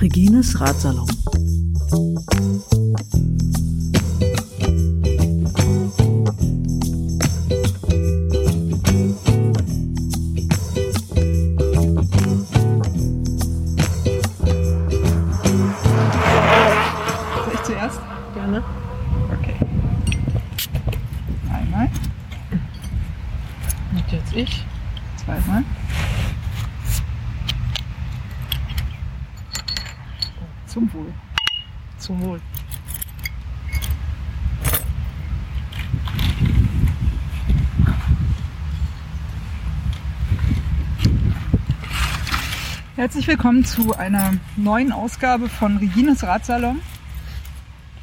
Regines Ratsalon. Herzlich willkommen zu einer neuen Ausgabe von Regines Ratsalon.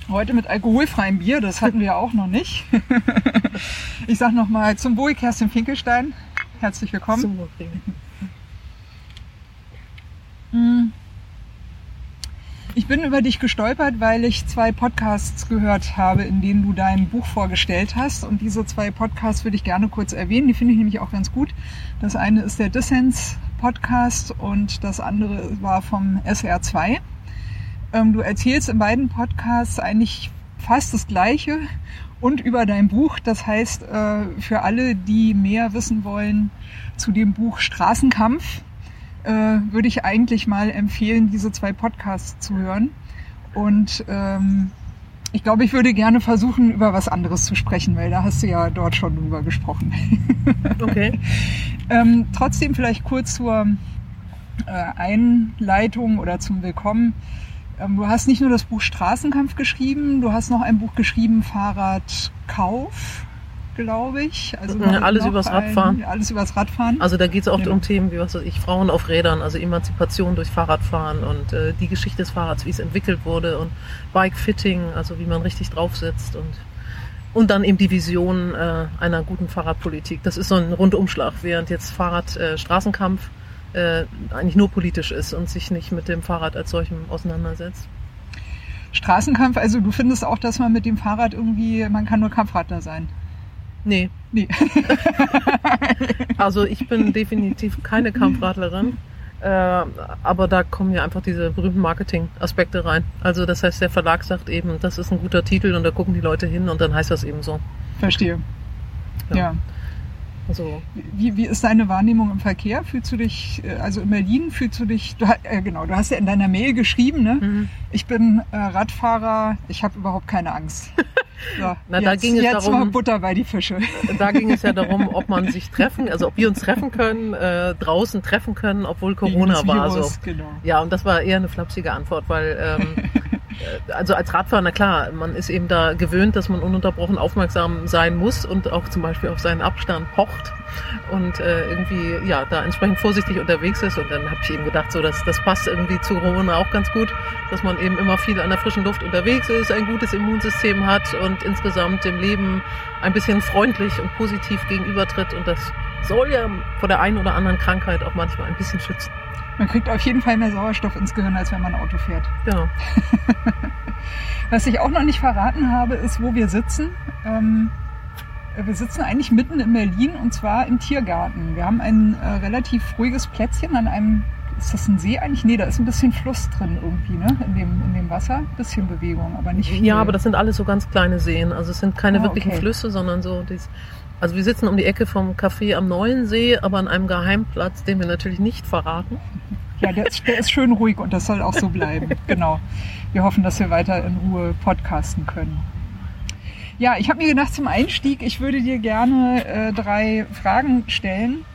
Heute mit alkoholfreiem Bier, das hatten wir auch noch nicht. Ich sag nochmal zum Wohl Kerstin Finkelstein. Herzlich willkommen. Zum Wohl. Regen. Mm. Ich bin über dich gestolpert, weil ich zwei Podcasts gehört habe, in denen du dein Buch vorgestellt hast. Und diese zwei Podcasts würde ich gerne kurz erwähnen. Die finde ich nämlich auch ganz gut. Das eine ist der Dissens Podcast und das andere war vom SR2. Ähm, du erzählst in beiden Podcasts eigentlich fast das Gleiche und über dein Buch. Das heißt, äh, für alle, die mehr wissen wollen zu dem Buch Straßenkampf, äh, würde ich eigentlich mal empfehlen, diese zwei Podcasts zu hören. Und ähm, ich glaube, ich würde gerne versuchen, über was anderes zu sprechen, weil da hast du ja dort schon drüber gesprochen. Okay. ähm, trotzdem vielleicht kurz zur äh, Einleitung oder zum Willkommen. Ähm, du hast nicht nur das Buch Straßenkampf geschrieben, du hast noch ein Buch geschrieben, Fahrradkauf, glaube ich. Also Ja, noch- alles übers ein- Radfahren. Alles übers Radfahren. Also da geht es oft Ja. um Themen wie was weiß ich, Frauen auf Rädern, also Emanzipation durch Fahrradfahren und äh, die Geschichte des Fahrrads, wie es entwickelt wurde und Bike-Fitting, also wie man richtig drauf sitzt und und dann eben die Vision äh, einer guten Fahrradpolitik. Das ist so ein Rundumschlag, während jetzt Fahrrad äh, Straßenkampf äh, eigentlich nur politisch ist und sich nicht mit dem Fahrrad als solchem auseinandersetzt. Straßenkampf, also du findest auch, dass man mit dem Fahrrad irgendwie, man kann nur Kampfradler sein. Nee, Nee. Also ich bin definitiv keine Kampfradlerin. Äh, aber da kommen ja einfach diese berühmten Marketing-Aspekte rein. Also das heißt, der Verlag sagt eben, das ist ein guter Titel und da gucken die Leute hin und dann heißt das eben so. Verstehe. Ja. ja. Also Wie, wie ist deine Wahrnehmung im Verkehr? Fühlst du dich, äh, also in Berlin fühlst du dich, du, äh, genau, du hast ja in deiner Mail geschrieben, ne? mhm. Ich bin äh, Radfahrer, ich habe überhaupt keine Angst. So, Na, da jetzt, ging es darum- mal Butter bei die Fische. da ging es ja darum, ob man sich treffen, also ob wir uns treffen können, äh, draußen treffen können, obwohl Corona das war. Virus, So. Genau. Ja, und das war eher eine flapsige Antwort, weil ähm, äh, also als Radfahrer, na klar, man ist eben da gewöhnt, dass man ununterbrochen aufmerksam sein muss und auch zum Beispiel auf seinen Abstand pocht und äh, irgendwie ja da entsprechend vorsichtig unterwegs ist. Und dann habe ich eben gedacht, so dass das passt irgendwie zu Corona auch ganz gut, dass man eben immer viel an der frischen Luft unterwegs ist, ein gutes Immunsystem hat und insgesamt dem Leben ein bisschen freundlich und positiv gegenübertritt und das soll ja vor der einen oder anderen Krankheit auch manchmal ein bisschen schützen. Man kriegt auf jeden Fall mehr Sauerstoff ins Gehirn, als wenn man Auto fährt. Ja. Was ich auch noch nicht verraten habe, ist, wo wir sitzen. Ähm, wir sitzen eigentlich mitten in Berlin und zwar im Tiergarten. Wir haben ein äh, relativ ruhiges Plätzchen an einem, ist das ein See eigentlich? Nee, da ist ein bisschen Fluss drin irgendwie, ne? In dem, in dem Wasser. Bisschen Bewegung, aber nicht viel. Ja, aber das sind alles so ganz kleine Seen. Also es sind keine Ah, wirklichen okay. Flüsse, sondern so dies. Also wir sitzen um die Ecke vom Café am Neuen See, aber an einem Geheimplatz, den wir natürlich nicht verraten. Ja, der ist, der ist schön ruhig und das soll auch so bleiben. genau. Wir hoffen, dass wir weiter in Ruhe podcasten können. Ja, ich habe mir gedacht, zum Einstieg, ich würde dir gerne äh, drei Fragen stellen.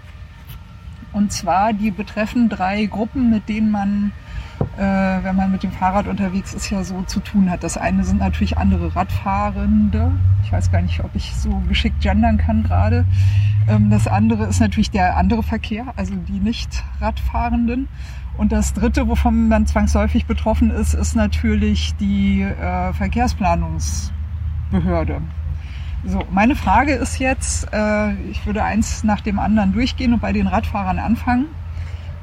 Und zwar, die betreffen drei Gruppen, mit denen man, wenn man mit dem Fahrrad unterwegs ist, ja so zu tun hat. Das eine sind natürlich andere Radfahrende. Ich weiß gar nicht, ob ich so geschickt gendern kann gerade. Ähm, das andere ist natürlich der andere Verkehr, also die nicht Radfahrenden. Und das dritte, wovon man zwangsläufig betroffen ist, ist natürlich die äh, Verkehrsplanungsbehörde. So, meine Frage ist jetzt, äh, ich würde eins nach dem anderen durchgehen und bei den Radfahrern anfangen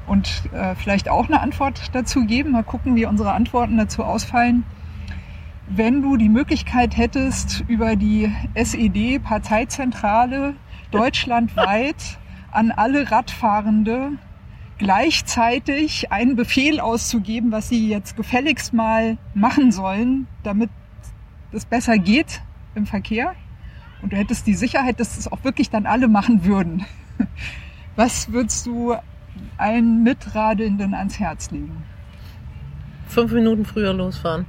und äh, vielleicht auch eine Antwort dazu geben. Mal gucken, wie unsere Antworten dazu ausfallen. wenn du die Möglichkeit hättest, über die SED-Parteizentrale deutschlandweit an alle Radfahrende gleichzeitig einen Befehl auszugeben, was sie jetzt gefälligst mal machen sollen, damit es besser geht im Verkehr. Und du hättest die Sicherheit, dass es auch wirklich dann alle machen würden. Was würdest du allen Mitradelnden ans Herz legen? Fünf Minuten früher losfahren.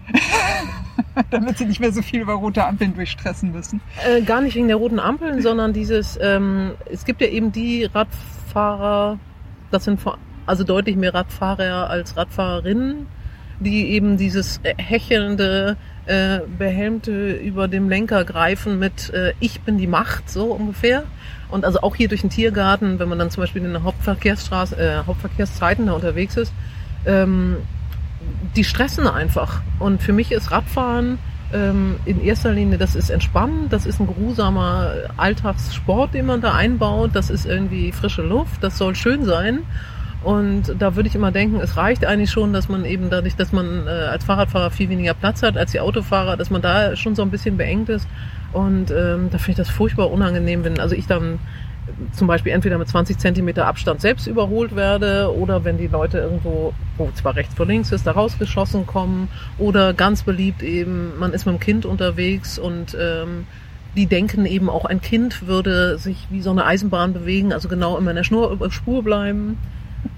Damit sie nicht mehr so viel über rote Ampeln durchstressen müssen. Äh, gar nicht wegen der roten Ampeln, sondern dieses, ähm, es gibt ja eben die Radfahrer, das sind also deutlich mehr Radfahrer als Radfahrerinnen, die eben dieses hechelnde, äh, behelmte über dem Lenker greifen mit äh, Ich bin die Macht, so ungefähr. Und also auch hier durch den Tiergarten, wenn man dann zum Beispiel in der Hauptverkehrsstraße, äh, Hauptverkehrszeiten da unterwegs ist, ähm, die stressen einfach. Und für mich ist Radfahren ähm, in erster Linie, das ist entspannend, das ist ein geruhsamer Alltagssport, den man da einbaut, das ist irgendwie frische Luft, das soll schön sein. Und da würde ich immer denken, es reicht eigentlich schon, dass man eben dadurch, dass man äh, als Fahrradfahrer viel weniger Platz hat als die Autofahrer, dass man da schon so ein bisschen beengt ist. Und ähm, da finde ich das furchtbar unangenehm, wenn also ich dann zum Beispiel entweder mit 20 Zentimeter Abstand selbst überholt werde oder wenn die Leute irgendwo, wo zwar rechts vor links ist, da rausgeschossen kommen oder ganz beliebt eben, man ist mit dem Kind unterwegs und ähm, die denken eben auch ein Kind würde sich wie so eine Eisenbahn bewegen, also genau immer in der Schnur, Spur bleiben.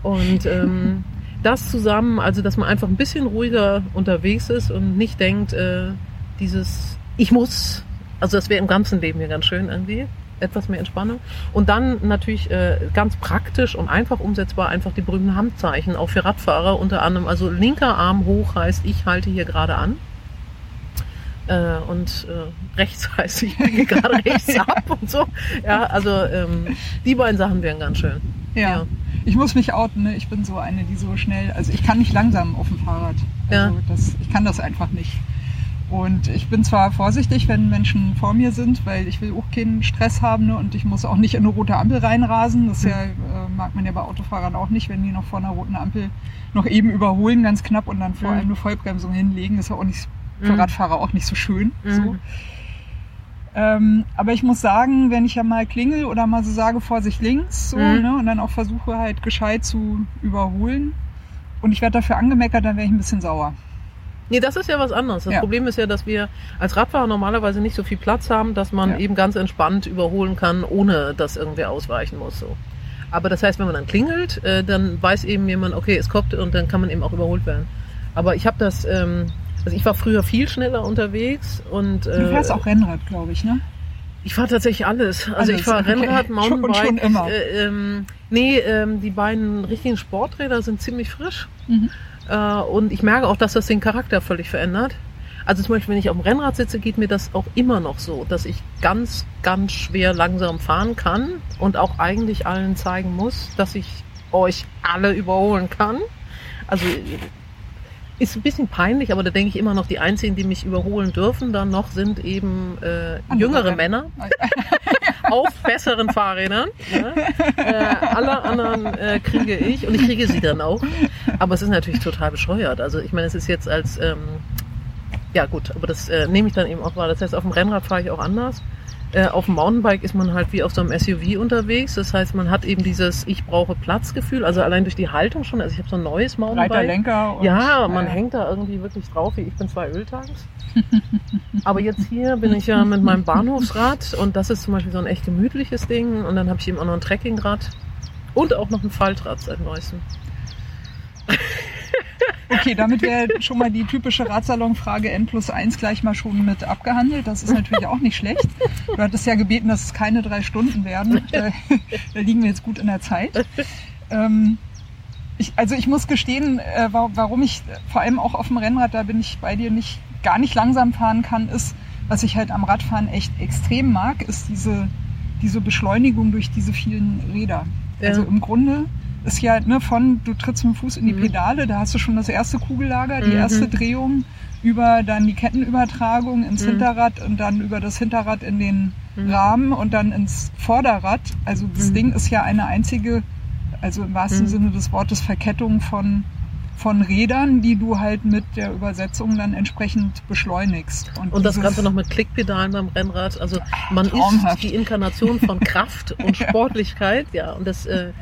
Und ähm, das zusammen, also dass man einfach ein bisschen ruhiger unterwegs ist und nicht denkt, äh, dieses Ich muss, also das wäre im ganzen Leben hier ganz schön irgendwie, etwas mehr Entspannung. Und dann natürlich äh, ganz praktisch und einfach umsetzbar einfach die berühmten Handzeichen, auch für Radfahrer unter anderem. Also linker Arm hoch heißt, ich halte hier gerade an. Äh, und äh, rechts heißt, ich biege gerade rechts ab und so. Ja, also ähm, die beiden Sachen wären ganz schön. ja. ja ich muss mich outen, ne? ich bin so eine, die so schnell, also ich kann nicht langsam auf dem Fahrrad. Also ja. das, ich kann das einfach nicht. Und ich bin zwar vorsichtig, wenn Menschen vor mir sind, weil ich will auch keinen Stress haben ne? und ich muss auch nicht in eine rote Ampel reinrasen. Das ja, äh, mag man ja bei Autofahrern auch nicht, wenn die noch vor einer roten Ampel noch eben überholen, ganz knapp und dann vor mhm. allem eine Vollbremsung hinlegen. Das ist ja auch nicht für mhm. Radfahrer auch nicht so schön. Mhm. So. Ähm, aber ich muss sagen, wenn ich ja mal klingel oder mal so sage, Vorsicht links, so, mhm. ne, und dann auch versuche halt gescheit zu überholen und ich werde dafür angemeckert, dann wäre ich ein bisschen sauer. Nee, das ist ja was anderes. Das ja. Problem ist ja, dass wir als Radfahrer normalerweise nicht so viel Platz haben, dass man ja. eben ganz entspannt überholen kann, ohne dass irgendwer ausweichen muss. So. Aber das heißt, wenn man dann klingelt, äh, dann weiß eben jemand, okay, es kommt und dann kann man eben auch überholt werden. Aber ich habe das ähm, also ich war früher viel schneller unterwegs und. Äh, du fährst auch Rennrad, glaube ich, ne? Ich fahre tatsächlich alles. Also alles, ich fahre okay. Rennrad, Mountainbike. Schon, schon immer. Äh, ähm, nee, ähm, die beiden richtigen Sporträder sind ziemlich frisch. Mhm. Äh, und ich merke auch, dass das den Charakter völlig verändert. Also zum Beispiel, wenn ich auf dem Rennrad sitze, geht mir das auch immer noch so, dass ich ganz, ganz schwer langsam fahren kann und auch eigentlich allen zeigen muss, dass ich euch alle überholen kann. Also ist ein bisschen peinlich, aber da denke ich immer noch, die einzigen, die mich überholen dürfen, dann noch sind eben äh, jüngere Männer auf besseren Fahrrädern. Ja. Äh, alle anderen äh, kriege ich und ich kriege sie dann auch. Aber es ist natürlich total bescheuert. Also ich meine, es ist jetzt als ähm, ja gut, aber das äh, nehme ich dann eben auch wahr. Das heißt, auf dem Rennrad fahre ich auch anders. Äh, auf dem Mountainbike ist man halt wie auf so einem SUV unterwegs. Das heißt, man hat eben dieses Ich brauche Platzgefühl. Also allein durch die Haltung schon. Also ich habe so ein neues Mountainbike. Breiter Lenker. Und, ja, man äh, hängt da irgendwie wirklich drauf. Wie ich bin zwei Öltanks. Aber jetzt hier bin ich ja mit meinem Bahnhofsrad und das ist zum Beispiel so ein echt gemütliches Ding. Und dann habe ich eben auch noch ein Trekkingrad und auch noch ein Faltrad seit neuestem. Okay, damit wäre schon mal die typische Radsalonfrage N plus 1 gleich mal schon mit abgehandelt. Das ist natürlich auch nicht schlecht. Du hattest ja gebeten, dass es keine drei Stunden werden. Da, da liegen wir jetzt gut in der Zeit. Ähm, ich, also ich muss gestehen, äh, warum ich vor allem auch auf dem Rennrad, da bin ich bei dir nicht gar nicht langsam fahren kann, ist, was ich halt am Radfahren echt extrem mag, ist diese, diese Beschleunigung durch diese vielen Räder. Ja. Also im Grunde ist ja ne, von, du trittst mit dem Fuß in die mhm. Pedale, da hast du schon das erste Kugellager, die mhm. erste Drehung, über dann die Kettenübertragung ins mhm. Hinterrad und dann über das Hinterrad in den mhm. Rahmen und dann ins Vorderrad. Also das mhm. Ding ist ja eine einzige, also im wahrsten mhm. Sinne des Wortes, Verkettung von von Rädern, die du halt mit der Übersetzung dann entsprechend beschleunigst. Und das dieses- Ganze noch mit Klickpedalen beim Rennrad. Also man Traumhaft. ist die Inkarnation von Kraft und Sportlichkeit. Ja, und das, äh,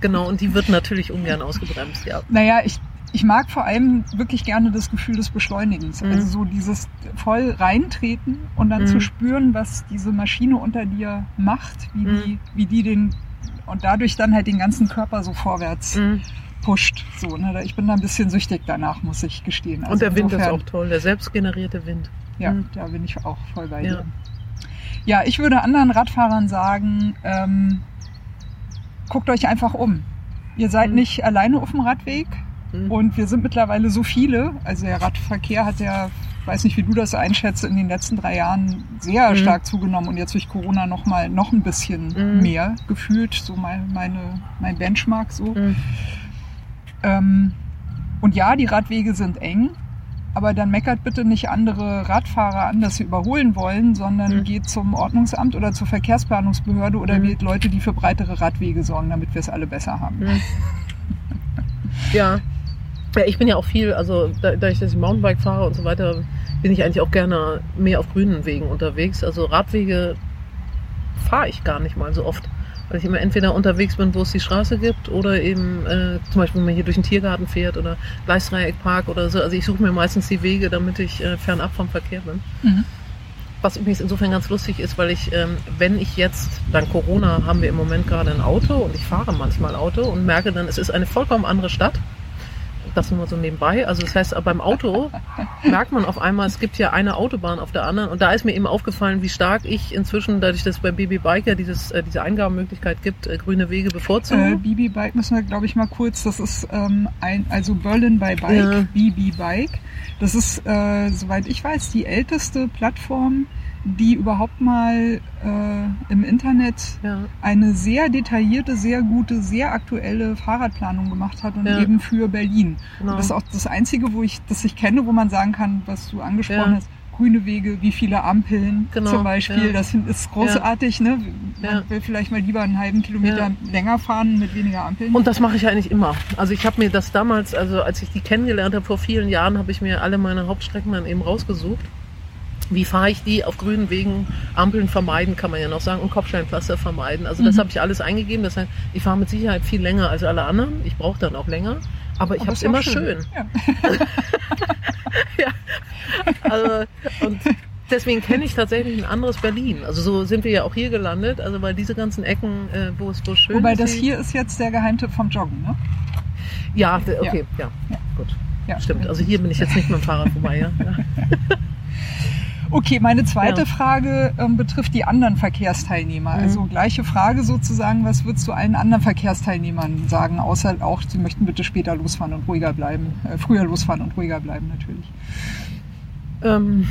genau, und die wird natürlich ungern ausgebremst, ja. Naja, ich, ich mag vor allem wirklich gerne das Gefühl des Beschleunigens. Mhm. Also so dieses voll reintreten und dann Mhm. zu spüren, was diese Maschine unter dir macht, wie, Mhm. die, wie die den und dadurch dann halt den ganzen Körper so vorwärts Mhm. Pusht. So, ne? Ich bin da ein bisschen süchtig danach, muss ich gestehen. Also Und der Wind ist auch toll, der selbstgenerierte Wind. Ja, Mhm. da bin ich auch voll bei Ja. dir. Ja, ich würde anderen Radfahrern sagen, ähm, guckt euch einfach um. Ihr seid Mhm. nicht alleine auf dem Radweg Mhm. und wir sind mittlerweile so viele. Also der Radverkehr hat ja, weiß nicht, wie du das einschätzt, in den letzten drei Jahren sehr Mhm. stark zugenommen und jetzt durch Corona noch mal noch ein bisschen Mhm. mehr gefühlt, so mein, meine, mein Benchmark so. Ähm, und ja, die Radwege sind eng, aber dann meckert bitte nicht andere Radfahrer an, dass sie überholen wollen, sondern Mhm. geht zum Ordnungsamt oder zur Verkehrsplanungsbehörde oder Mhm. wählt Leute, die für breitere Radwege sorgen, damit wir es alle besser haben. Mhm. Ja. ja, ich bin ja auch viel, also da, da ich das Mountainbike fahre und so weiter, bin ich eigentlich auch gerne mehr auf grünen Wegen unterwegs. Also Radwege fahre ich gar nicht mal so oft. Weil ich immer entweder unterwegs bin, wo es die Straße gibt, oder eben äh, zum Beispiel, wenn man hier durch den Tiergarten fährt oder Gleisdreieckpark oder so. Also ich suche mir meistens die Wege, damit ich äh, fernab vom Verkehr bin. Mhm. Was übrigens insofern ganz lustig ist, weil ich, ähm, wenn ich jetzt, dank Corona haben wir im Moment gerade ein Auto und ich fahre manchmal Auto und merke dann, es ist eine vollkommen andere Stadt. Das nur mal so nebenbei. Also das heißt, beim Auto merkt man auf einmal, es gibt ja eine Autobahn auf der anderen. Und da ist mir eben aufgefallen, wie stark ich inzwischen, dadurch, dass es bei BB Biker dieses, äh, diese Eingabemöglichkeit gibt, äh, grüne Wege bevorzuge. Äh, BB Bike müssen wir, glaube ich, mal kurz. Das ist ähm, ein, also Berlin by Bike, Ja. BB Bike. Das ist, äh, soweit ich weiß, die älteste Plattform, die überhaupt mal äh, im Internet ja. eine sehr detaillierte, sehr gute, sehr aktuelle Fahrradplanung gemacht hat und Ja. eben für Berlin. Genau. Das ist auch das Einzige, wo ich, das ich kenne, wo man sagen kann, was du angesprochen Ja. hast. Grüne Wege, wie viele Ampeln Genau, zum Beispiel. Das ist großartig. Ne? Man will vielleicht mal lieber einen halben Kilometer länger fahren mit weniger Ampeln. Und das mache ich eigentlich immer. Also ich habe mir das damals, also als ich die kennengelernt habe vor vielen Jahren, habe ich mir alle meine Hauptstrecken dann eben rausgesucht. Wie fahre ich die auf grünen Wegen? Ampeln vermeiden, kann man ja noch sagen, und Kopfsteinpflaster vermeiden. Also das Mhm. habe ich alles eingegeben. Das heißt, ich fahre mit Sicherheit viel länger als alle anderen. Ich brauche dann auch länger. Aber ich Aber habe es immer auch schön. Ja. ja. Also, und deswegen kenne ich tatsächlich ein anderes Berlin. Also so sind wir ja auch hier gelandet. Also weil diese ganzen Ecken, äh, wo es es schön Wobei ist. das wie- hier ist jetzt der Geheimtipp vom Joggen. Ne? Ja, okay, ja. Ja. Gut. Ja. Stimmt. Also hier bin ich jetzt nicht mit dem Fahrrad vorbei, ja. Okay, meine zweite Ja. Frage ähm, betrifft die anderen Verkehrsteilnehmer. Mhm. Also gleiche Frage sozusagen, was würdest du allen anderen Verkehrsteilnehmern sagen, außer auch, sie möchten bitte später losfahren und ruhiger bleiben, äh, früher losfahren und ruhiger bleiben natürlich. Ähm,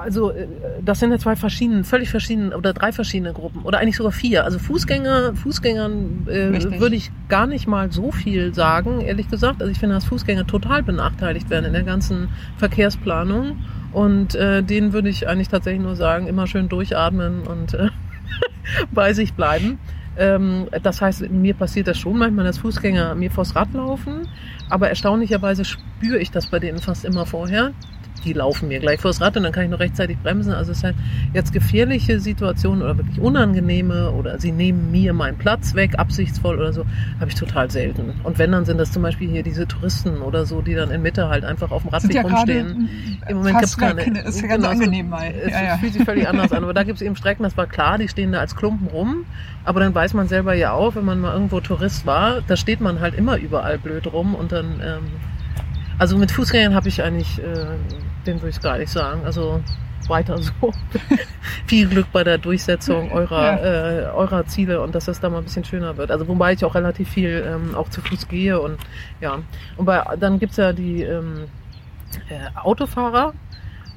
also äh, das sind ja zwei verschiedene, völlig verschiedene oder drei verschiedene Gruppen oder eigentlich sogar vier. Also Fußgänger, Fußgängern äh, würde ich gar nicht mal so viel sagen, ehrlich gesagt. Also ich finde, dass Fußgänger total benachteiligt werden in der ganzen Verkehrsplanung und äh, denen würde ich eigentlich tatsächlich nur sagen, immer schön durchatmen und äh, bei sich bleiben. Ähm, das heißt, mir passiert das schon manchmal, dass Fußgänger mir vors Rad laufen, aber erstaunlicherweise spüre ich das bei denen fast immer vorher. Die laufen mir gleich vors Rad und dann kann ich noch rechtzeitig bremsen. Also es ist halt jetzt gefährliche Situationen oder wirklich unangenehme oder sie nehmen mir meinen Platz weg, absichtsvoll oder so, habe ich total selten. Und wenn, dann sind das zum Beispiel hier diese Touristen oder so, die dann in Mitte halt einfach auf dem Radweg ja rumstehen. Im Moment fast gibt's keine. ne? Ist ja ganz Genau, angenehm mal. Es Ja, ja. fühlt sich völlig anders an. Aber da gibt es eben Strecken, das war klar, die stehen da als Klumpen rum. Aber dann weiß man selber ja auch, wenn man mal irgendwo Tourist war, da steht man halt immer überall blöd rum und dann. Ähm, also mit Fußgängern habe ich eigentlich, äh, den würde ich gar nicht sagen. Also weiter so. Viel Glück bei der Durchsetzung eurer, äh, eurer Ziele und dass das da mal ein bisschen schöner wird. Also wobei ich auch relativ viel ähm, auch zu Fuß gehe und ja. Und bei, dann gibt's ja die ähm, äh, Autofahrer.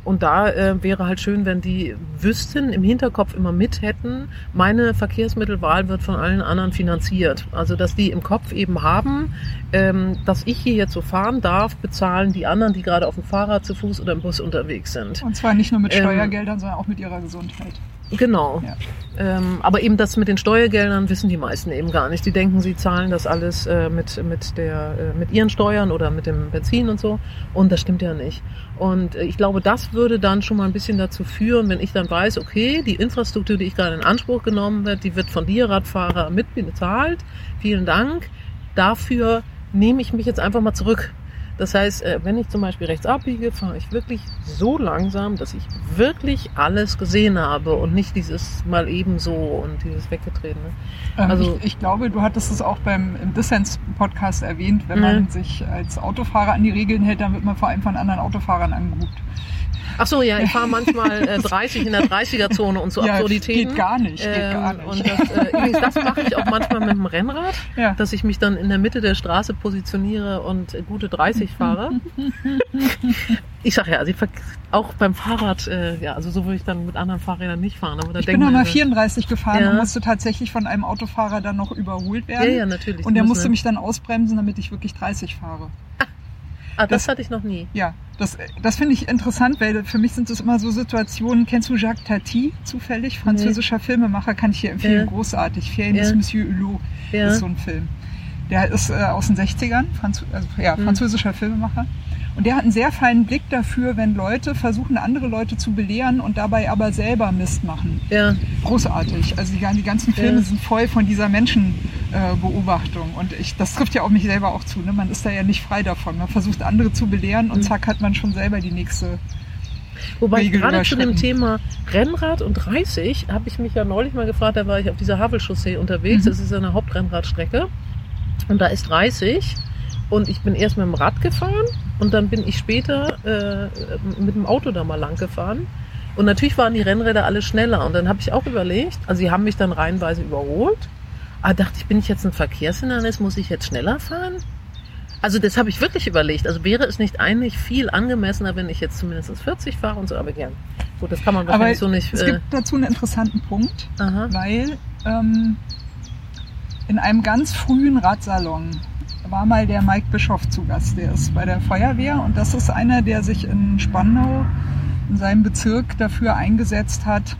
Und da äh, wäre halt schön, wenn die wüssten, im Hinterkopf immer mit hätten, meine Verkehrsmittelwahl wird von allen anderen finanziert. Also dass die im Kopf eben haben, ähm, dass ich hier jetzt so fahren darf, bezahlen die anderen, die gerade auf dem Fahrrad, zu Fuß oder im Bus unterwegs sind. Und zwar nicht nur mit Ähm, Steuergeldern, sondern auch mit ihrer Gesundheit. Genau. Ja. Ähm, aber eben das mit den Steuergeldern wissen die meisten eben gar nicht. Die denken, sie zahlen das alles äh, mit, mit, der, äh, mit ihren Steuern oder mit dem Benzin und so. Und das stimmt ja nicht. Und äh, ich glaube, das würde dann schon mal ein bisschen dazu führen, wenn ich dann weiß, okay, die Infrastruktur, die ich gerade in Anspruch genommen wird, die wird von dir, Radfahrer, mit bezahlt. Vielen Dank. Dafür nehme ich mich jetzt einfach mal zurück. Das heißt, äh, wenn ich zum Beispiel rechts abbiege, fahre ich wirklich so langsam, dass ich wirklich alles gesehen habe und nicht dieses mal eben so und dieses Weggetretene. Ähm, Also- ich, ich glaube, du hattest es auch beim im Dissens-Podcast erwähnt, wenn Mhm. man sich als Autofahrer an die Regeln hält, dann wird man vor allem von anderen Autofahrern angehupt. Ach so, ja, ich fahre manchmal äh, 30 in der 30er-Zone und so Ja, Absurditäten. geht gar nicht, geht Ähm, gar nicht. Und das, äh, übrigens, das mache ich auch manchmal mit dem Rennrad, Ja. dass ich mich dann in der Mitte der Straße positioniere und gute 30 fahre. Ich sag ja, also ich auch beim Fahrrad, äh, ja, also so würde ich dann mit anderen Fahrrädern nicht fahren. Aber da Ich bin noch mal wir- 34 gefahren Ja. und musste tatsächlich von einem Autofahrer dann noch überholt Ja, werden. ja, natürlich. Und der Muss musste mich dann ausbremsen, damit ich wirklich 30 fahre. Ah, das, das- hatte ich noch nie. Ja, das, das finde ich interessant, weil für mich sind es immer so Situationen. Kennst du Jacques Tati zufällig? Französischer Filmemacher, kann ich dir empfehlen. Ja. Großartig. Ferien Ja. des Monsieur Hulot Ja. ist so ein Film. Der ist äh, aus den 60ern, Franz also, ja, Mhm. französischer Filmemacher. Und der hat einen sehr feinen Blick dafür, wenn Leute versuchen, andere Leute zu belehren und dabei aber selber Mist machen. Ja, Großartig. Also die, die ganzen Filme Ja. sind voll von dieser Menschenbeobachtung. Äh, und ich, das trifft ja auf mich selber auch zu. Ne? Man ist da ja nicht frei davon. Man versucht andere zu belehren und Mhm. zack hat man schon selber die nächste. Wobei Regel gerade zu dem. Thema Rennrad und 30 habe ich mich ja neulich mal gefragt, da war ich auf dieser Havelchaussee unterwegs, Mhm. das ist eine Hauptrennradstrecke und da ist 30 und ich bin erst mit dem Rad gefahren und dann bin ich später äh, mit dem Auto da mal lang gefahren und natürlich waren die Rennräder alle schneller und dann habe ich auch überlegt, also sie haben mich dann reihenweise überholt, aber dachte ich, bin ich jetzt ein Verkehrshindernis, muss ich jetzt schneller fahren? Also das habe ich wirklich überlegt. Also wäre es nicht eigentlich viel angemessener, wenn ich jetzt zumindest 40 fahre und so, aber gern. Gut, das kann man Aber wahrscheinlich so nicht. es Äh, gibt dazu einen interessanten Punkt, aha. weil ähm, in einem ganz frühen Radsalon war mal der Mike Bischoff zu Gast. Der ist bei der Feuerwehr und das ist einer, der sich in Spandau in seinem Bezirk dafür eingesetzt hat,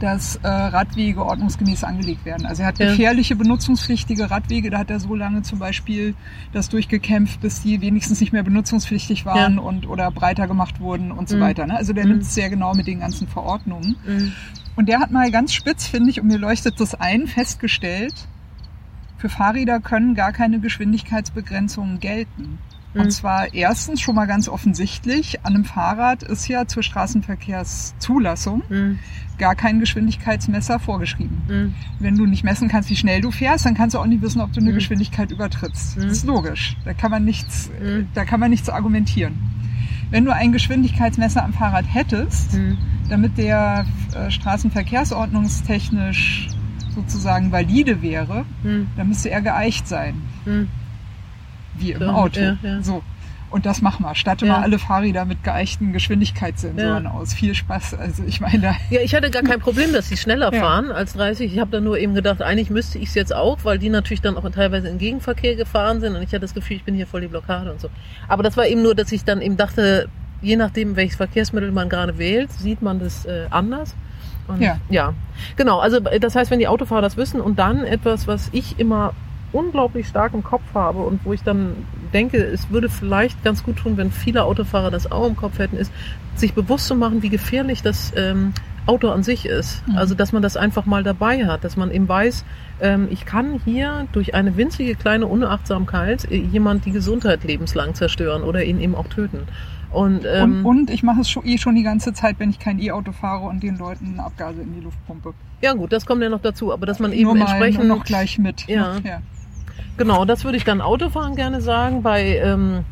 dass äh, Radwege ordnungsgemäß angelegt werden. Also er hat gefährliche, benutzungspflichtige Radwege. Da hat er so lange zum Beispiel das durchgekämpft, bis die wenigstens nicht mehr benutzungspflichtig waren Ja. und oder breiter gemacht wurden und so Mhm. weiter. Ne? Also der Mhm. nimmt es sehr genau mit den ganzen Verordnungen. Mhm. Und der hat mal ganz spitz, finde ich, und mir leuchtet das ein, festgestellt, für Fahrräder können gar keine Geschwindigkeitsbegrenzungen gelten. Und zwar erstens schon mal ganz offensichtlich, an einem Fahrrad ist ja zur Straßenverkehrszulassung Mhm. gar kein Geschwindigkeitsmesser vorgeschrieben. Mhm. Wenn du nicht messen kannst, wie schnell du fährst, dann kannst du auch nicht wissen, ob du eine Mhm. Geschwindigkeit übertrittst. Das ist logisch. Da kann man nichts, Mhm. da kann man nichts argumentieren. Wenn du ein Geschwindigkeitsmesser am Fahrrad hättest, damit der äh, straßenverkehrsordnungstechnisch sozusagen valide wäre, Mhm. dann müsste er geeicht sein, Mhm. wie im Ja, Auto. ja, ja. So. Und das machen wir. Statte Ja. mal alle Fahrräder mit geeichten Geschwindigkeitssensoren Ja. aus. Viel Spaß. Also ich meine, Ja, ich hatte gar kein Problem, dass sie schneller fahren als 30. Ich habe dann nur eben gedacht, eigentlich müsste ich es jetzt auch, weil die natürlich dann auch teilweise in Gegenverkehr gefahren sind und ich hatte das Gefühl, ich bin hier voll die Blockade und so. Aber das war eben nur, dass ich dann eben dachte, je nachdem, welches Verkehrsmittel man gerade wählt, sieht man das äh, anders. Und, Ja. ja, genau. Also äh, das heißt, wenn die Autofahrer das wissen und dann etwas, was ich immer unglaublich stark im Kopf habe und wo ich dann denke, es würde vielleicht ganz gut tun, wenn viele Autofahrer das auch im Kopf hätten, ist, sich bewusst zu machen, wie gefährlich das ähm, Auto an sich ist. Mhm. Also, dass man das einfach mal dabei hat, dass man eben weiß, ähm, ich kann hier durch eine winzige kleine Unachtsamkeit äh, jemand die Gesundheit lebenslang zerstören oder ihn eben auch töten. Und, ähm, und, und ich mache es schon, eh schon die ganze Zeit, wenn ich kein E-Auto fahre und den Leuten Abgase in die Luft pumpe. ja gut, das kommt ja noch dazu, aber dass man eben Nur mal entsprechend noch gleich mit. Ja. ja. Genau, das würde ich dann Autofahren gerne sagen. Bei, ähm,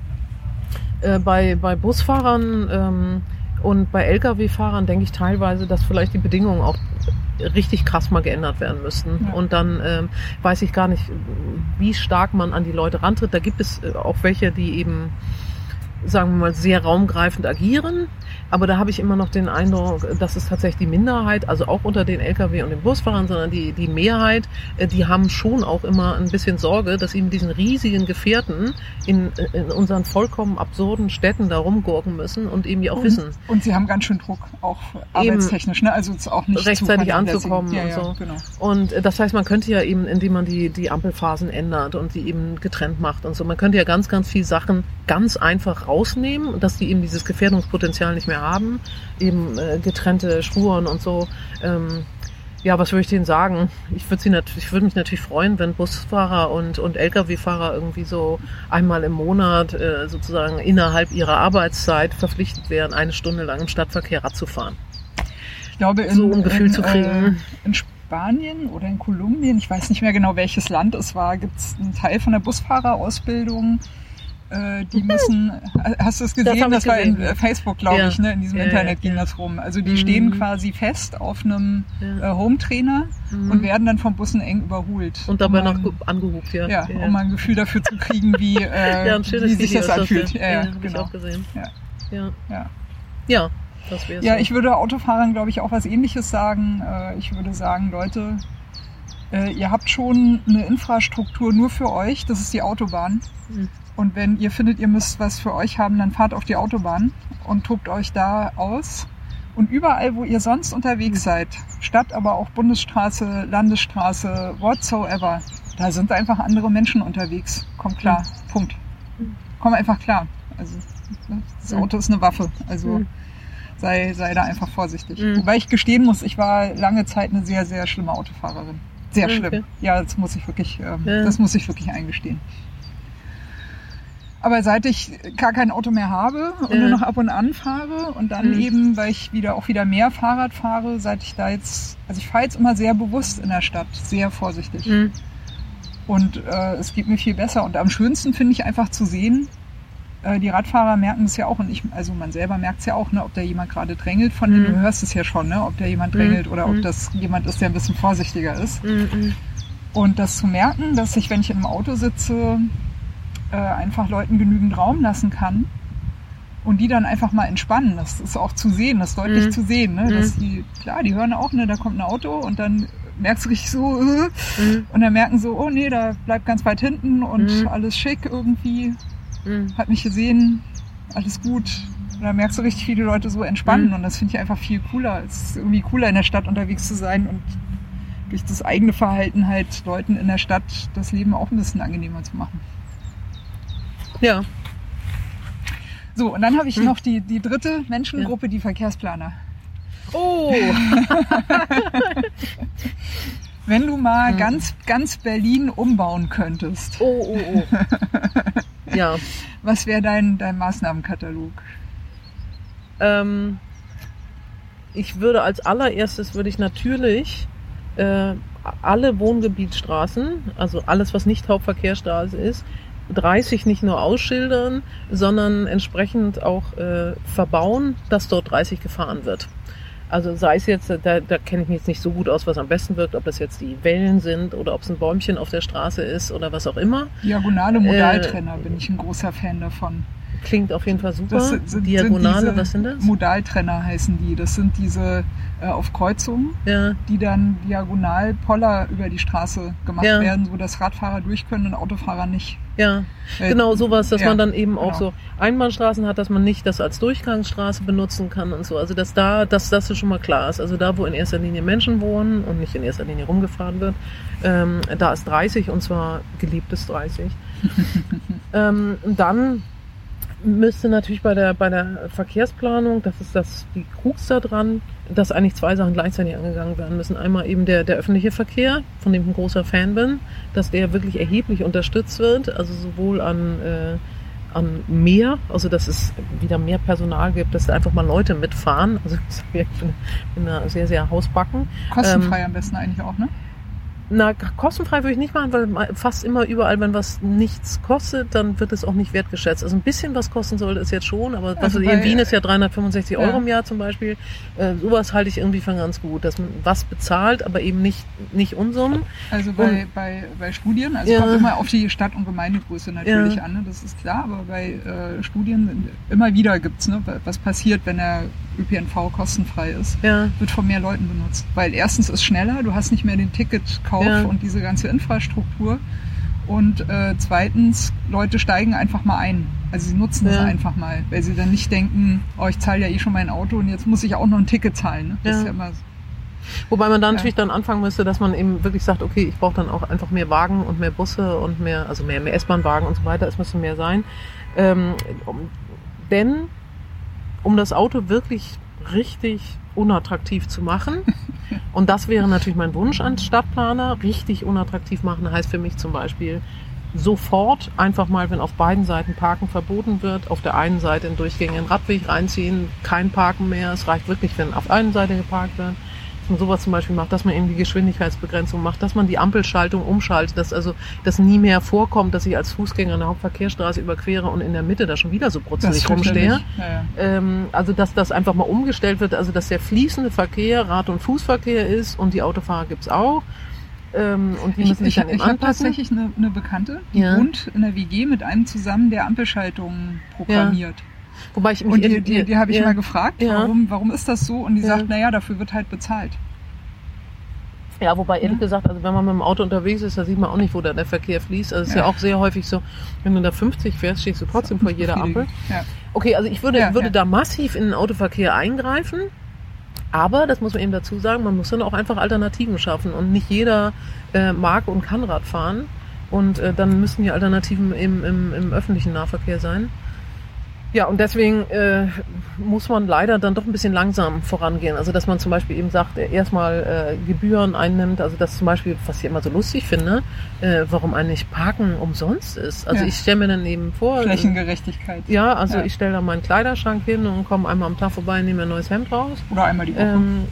äh, bei, bei Busfahrern ähm, und bei Lkw-Fahrern denke ich teilweise, dass vielleicht die Bedingungen auch richtig krass mal geändert werden müssten. Ja. Und dann ähm, weiß ich gar nicht, wie stark man an die Leute rantritt. Da gibt es äh, auch welche, die eben sagen wir mal, sehr raumgreifend agieren. Aber da habe ich immer noch den Eindruck, das ist tatsächlich die Minderheit, also auch unter den Lkw und den Busfahrern, sondern die, die Mehrheit, äh, die haben schon auch immer ein bisschen Sorge, dass sie mit diesen riesigen Gefährten in, in unseren vollkommen absurden Städten da rumgurken müssen und eben ja auch und, wissen. Und sie haben ganz schön Druck, auch arbeitstechnisch, ne? Also es auch nicht rechtzeitig anzukommen ja, und ja, so. Genau. Und äh, das heißt, man könnte ja eben, indem man die, die Ampelphasen ändert und die eben getrennt macht und so, man könnte ja ganz, ganz viel Sachen ganz einfach rausnehmen, dass die eben dieses Gefährdungspotenzial nicht mehr haben, eben äh, getrennte Spuren und so. Ähm, ja, was würde ich denen sagen? Ich würde sie nat ich würde mich natürlich freuen, wenn Busfahrer und, und Lkw-Fahrer irgendwie so einmal im Monat äh, sozusagen innerhalb ihrer Arbeitszeit verpflichtet wären, eine Stunde lang im Stadtverkehr Rad zu fahren. Ich glaube, in, So, um Gefühl in, zu kriegen. Äh, in Spanien oder in Kolumbien, ich weiß nicht mehr genau, welches Land es war, gibt es einen Teil von der Busfahrerausbildung. Äh, die müssen, hast du es Das gesehen? Das, ich war in gesehen. äh, Facebook, glaube Ja. ich, ne? in diesem Ja, Internet ging das rum. Also die Mhm. stehen quasi fest auf einem äh, Home-Trainer Mhm. und werden dann von Bussen eng überholt. Und dabei um noch ein- angehupt, ja. ja, um ein Gefühl dafür zu kriegen, wie, äh, ja, ein schönes wie sich Video das anfühlt. Ja, Ja, ja, hab ich genau. auch gesehen. Ja. Ja, Ja. das ich würde Autofahrern, glaube ich, auch was ähnliches sagen. Äh, Ich würde sagen, Leute, äh, ihr habt schon eine Infrastruktur nur für euch, das ist die Autobahn. Mhm. Und wenn ihr findet, ihr müsst was für euch haben, dann fahrt auf die Autobahn und tobt euch da aus. Und überall, wo ihr sonst unterwegs seid, Stadt, aber auch Bundesstraße, Landesstraße, whatsoever, da sind einfach andere Menschen unterwegs. Kommt klar. Punkt. Komm einfach klar. Also, das Mhm. Auto ist eine Waffe. Also, Mhm. sei, sei da einfach vorsichtig. Mhm. Wobei ich gestehen muss, ich war lange Zeit eine sehr, sehr schlimme Autofahrerin. Sehr Okay. schlimm. Ja, das muss ich wirklich, ähm, Ja. das muss ich wirklich eingestehen. Aber seit ich gar kein Auto mehr habe und Ja. nur noch ab und an fahre und dann Mhm. eben, weil ich wieder auch wieder mehr Fahrrad fahre, seit ich da jetzt, also ich fahre jetzt immer sehr bewusst in der Stadt, sehr vorsichtig. Mhm. Und äh, es geht mir viel besser. Und am schönsten finde ich einfach zu sehen, äh, die Radfahrer merken es ja auch und ich, also man selber merkt es ja auch, ne, ob da jemand gerade drängelt, von dem Mhm. du hörst es ja schon, ne, ob da jemand Mhm. drängelt oder ob Mhm. das jemand ist, der ein bisschen vorsichtiger ist. Mhm. Und das zu merken, dass ich, wenn ich in einem Auto sitze, äh, einfach Leuten genügend Raum lassen kann und die dann einfach mal entspannen. Das ist auch zu sehen, das ist deutlich Mhm. zu sehen. Ne? Mhm. Dass die, klar, die hören auch, ne, da kommt ein Auto und dann merkst du richtig so, äh, Mhm. und dann merken so, oh nee, da bleibt ganz weit hinten und Mhm. alles schick irgendwie, Mhm. hat mich gesehen, alles gut. Und dann merkst du richtig viele Leute so entspannen Mhm. und das finde ich einfach viel cooler. Es ist irgendwie cooler in der Stadt unterwegs zu sein und durch das eigene Verhalten halt Leuten in der Stadt das Leben auch ein bisschen angenehmer zu machen. Ja. So, und dann habe ich Hm. noch die, die dritte Menschengruppe, die Verkehrsplaner. Oh. Wenn du mal Hm. ganz, ganz Berlin umbauen könntest, Oh, oh, oh. Ja. was wäre dein, dein Maßnahmenkatalog? Ähm, ich würde als allererstes würde ich natürlich äh, alle Wohngebietsstraßen, also alles, was nicht Hauptverkehrsstraße ist, 30 nicht nur ausschildern, sondern entsprechend auch äh, verbauen, dass dort 30 gefahren wird. Also sei es jetzt, da, da kenne ich mich jetzt nicht so gut aus, was am besten wirkt, ob das jetzt die Wellen sind oder ob es ein Bäumchen auf der Straße ist oder was auch immer. Diagonale Äh, Modaltrenner bin ich ein großer Fan davon. Klingt auf jeden Fall super. Das sind, sind, Diagonale, sind was sind das? Modaltrenner heißen die. Das sind diese äh, auf Kreuzungen, Ja, die dann diagonal Poller über die Straße gemacht Ja. werden, wo das Radfahrer durch können und Autofahrer nicht. ja. Äh, Genau, sowas, dass ja, man dann eben auch genau. so Einbahnstraßen hat, dass man nicht das als Durchgangsstraße benutzen kann und so. Also dass da, dass das schon mal klar ist. Also da, wo in erster Linie Menschen wohnen und nicht in erster Linie rumgefahren wird, ähm, da ist 30 und zwar geliebtes 30. ähm, und dann müsste natürlich bei der, bei der Verkehrsplanung, das ist das, die Krux da dran, dass eigentlich zwei Sachen gleichzeitig angegangen werden müssen. Einmal eben der, der öffentliche Verkehr, von dem ich ein großer Fan bin, dass der wirklich erheblich unterstützt wird, also sowohl an, äh, an mehr, also dass es wieder mehr Personal gibt, dass da einfach mal Leute mitfahren. Also ich bin, bin da sehr, sehr hausbacken. Kostenfrei am besten eigentlich auch, ne? Na, kostenfrei würde ich nicht machen, weil fast immer überall, wenn was nichts kostet, dann wird es auch nicht wertgeschätzt. Also ein bisschen was kosten sollte es jetzt schon, aber was Also in Wien ist ja 365 Euro Ja. im Jahr zum Beispiel. Äh, sowas halte ich irgendwie für ganz gut, dass man was bezahlt, aber eben nicht, nicht Unsummen. Also bei, bei, bei Studien, also Ja. kommt immer auf die Stadt- und Gemeindegröße natürlich Ja. an, ne? das ist klar, aber bei äh, Studien immer wieder gibt's, ne, was passiert, wenn der ÖPNV kostenfrei ist. Ja, Wird von mehr Leuten benutzt. Weil erstens ist schneller, du hast nicht mehr den Ticketkauf Ja. und diese ganze Infrastruktur. Und äh, zweitens, Leute steigen einfach mal ein. Also sie nutzen das Ja. einfach mal, weil sie dann nicht denken, oh, ich zahle ja eh schon mein Auto und jetzt muss ich auch noch ein Ticket zahlen. Ne? Das Ja. ist ja immer so. Wobei man dann Ja. natürlich dann anfangen müsste, dass man eben wirklich sagt, okay, ich brauche dann auch einfach mehr Wagen und mehr Busse und mehr, also mehr, mehr S-Bahn-Wagen und so weiter, es müsste mehr sein. Ähm, denn um das Auto wirklich richtig unattraktiv zu machen, und das wäre natürlich mein Wunsch an Stadtplaner, richtig unattraktiv machen heißt für mich zum Beispiel sofort einfach mal, wenn auf beiden Seiten Parken verboten wird, auf der einen Seite einen durchgängigen Radweg reinziehen, kein Parken mehr. Es reicht wirklich, wenn auf einer Seite geparkt wird. Man sowas zum Beispiel macht, dass man eben die Geschwindigkeitsbegrenzung macht, dass man die Ampelschaltung umschaltet, dass also das nie mehr vorkommt, dass ich als Fußgänger eine Hauptverkehrsstraße überquere und in der Mitte da schon wieder so brutzelig rumstehe. Ja, ja. Ähm, also dass das einfach mal umgestellt wird, also dass der fließende Verkehr Rad- und Fußverkehr ist und die Autofahrer gibt's auch. Ähm, und die Ich, müssen sich ich, dann eben ich habe anpassen. tatsächlich eine, eine Bekannte, die Ja. wohnt in der WG mit einem zusammen, der Ampelschaltungen programmiert. Wobei ich mich Und die, die, die habe ich ja. mal gefragt, warum, warum ist das so? Und die sagt, naja, dafür wird halt bezahlt. Ja, wobei ehrlich Ja. gesagt, also wenn man mit dem Auto unterwegs ist, da sieht man auch nicht, wo da der Verkehr fließt. Also es ist ja. Ja. auch sehr häufig so, wenn du da 50 fährst, stehst du trotzdem vor jeder Ampel. Ja. Okay, also ich würde, würde da massiv in den Autoverkehr eingreifen. Aber, das muss man eben dazu sagen, man muss dann auch einfach Alternativen schaffen. Und nicht jeder äh, mag und kann Rad fahren. Und äh, dann müssen die Alternativen im, im, im öffentlichen Nahverkehr sein. Ja, und deswegen äh, muss man leider dann doch ein bisschen langsam vorangehen. Also dass man zum Beispiel eben sagt, äh, erstmal äh, Gebühren einnimmt. Also das zum Beispiel, was ich immer so lustig finde, äh, warum eigentlich Parken umsonst ist. Also Ja. ich stelle mir dann eben vor, äh, Flächengerechtigkeit. ja, also Ja. ich stelle da meinen Kleiderschrank hin und komme einmal am Tag vorbei, nehme ein neues Hemd raus. Oder einmal die Woche. Ähm,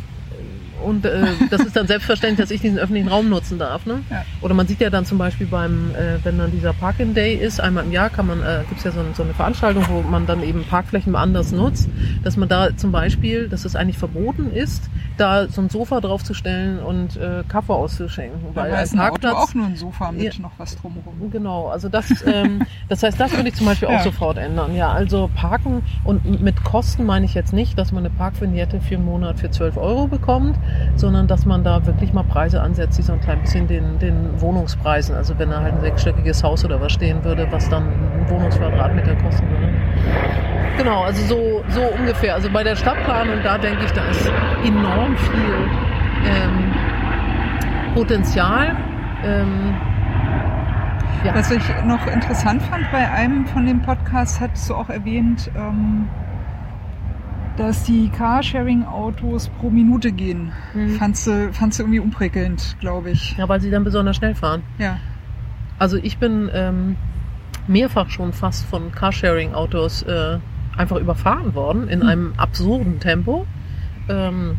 und äh, das ist dann selbstverständlich, dass ich diesen öffentlichen Raum nutzen darf. Ne? Ja. Oder man sieht ja dann zum Beispiel beim, äh, wenn dann dieser Park-in Day ist, einmal im Jahr kann man, äh, gibt es ja so, so eine Veranstaltung, wo man dann eben Parkflächen anders nutzt, dass man da zum Beispiel, dass es eigentlich verboten ist, da so ein Sofa draufzustellen und äh, Kaffee auszuschenken. da Weil war ein ist ein Auto Parkplatz auch nur ein Sofa mit Ja. noch was drumherum. Genau, also das, ähm, das heißt, das würde ich zum Beispiel auch Ja. sofort ändern. Ja, also Parken und mit Kosten meine ich jetzt nicht, dass man eine Parkvignette für einen Monat für 12 Euro bekommt, sondern dass man da wirklich mal Preise ansetzt, die so ein klein bisschen den, den Wohnungspreisen, also wenn da halt ein sechsstöckiges Haus oder was stehen würde, was dann ein Wohnungsquadratmeter kosten würde. Genau, also so, so ungefähr. Also bei der Stadtplanung, da denke ich, da ist enorm viel ähm, Potenzial. Ähm, ja. Was ich noch interessant fand bei einem von den Podcasts, hattest du auch erwähnt, ähm, dass die Carsharing-Autos pro Minute gehen. Mhm. Fandst, du, fandst du irgendwie unprickelnd, glaube ich. Ja, weil sie dann besonders schnell fahren. Ja. Also ich bin ähm, mehrfach schon fast von Carsharing-Autos äh, einfach überfahren worden in Hm. einem absurden Tempo. Ähm,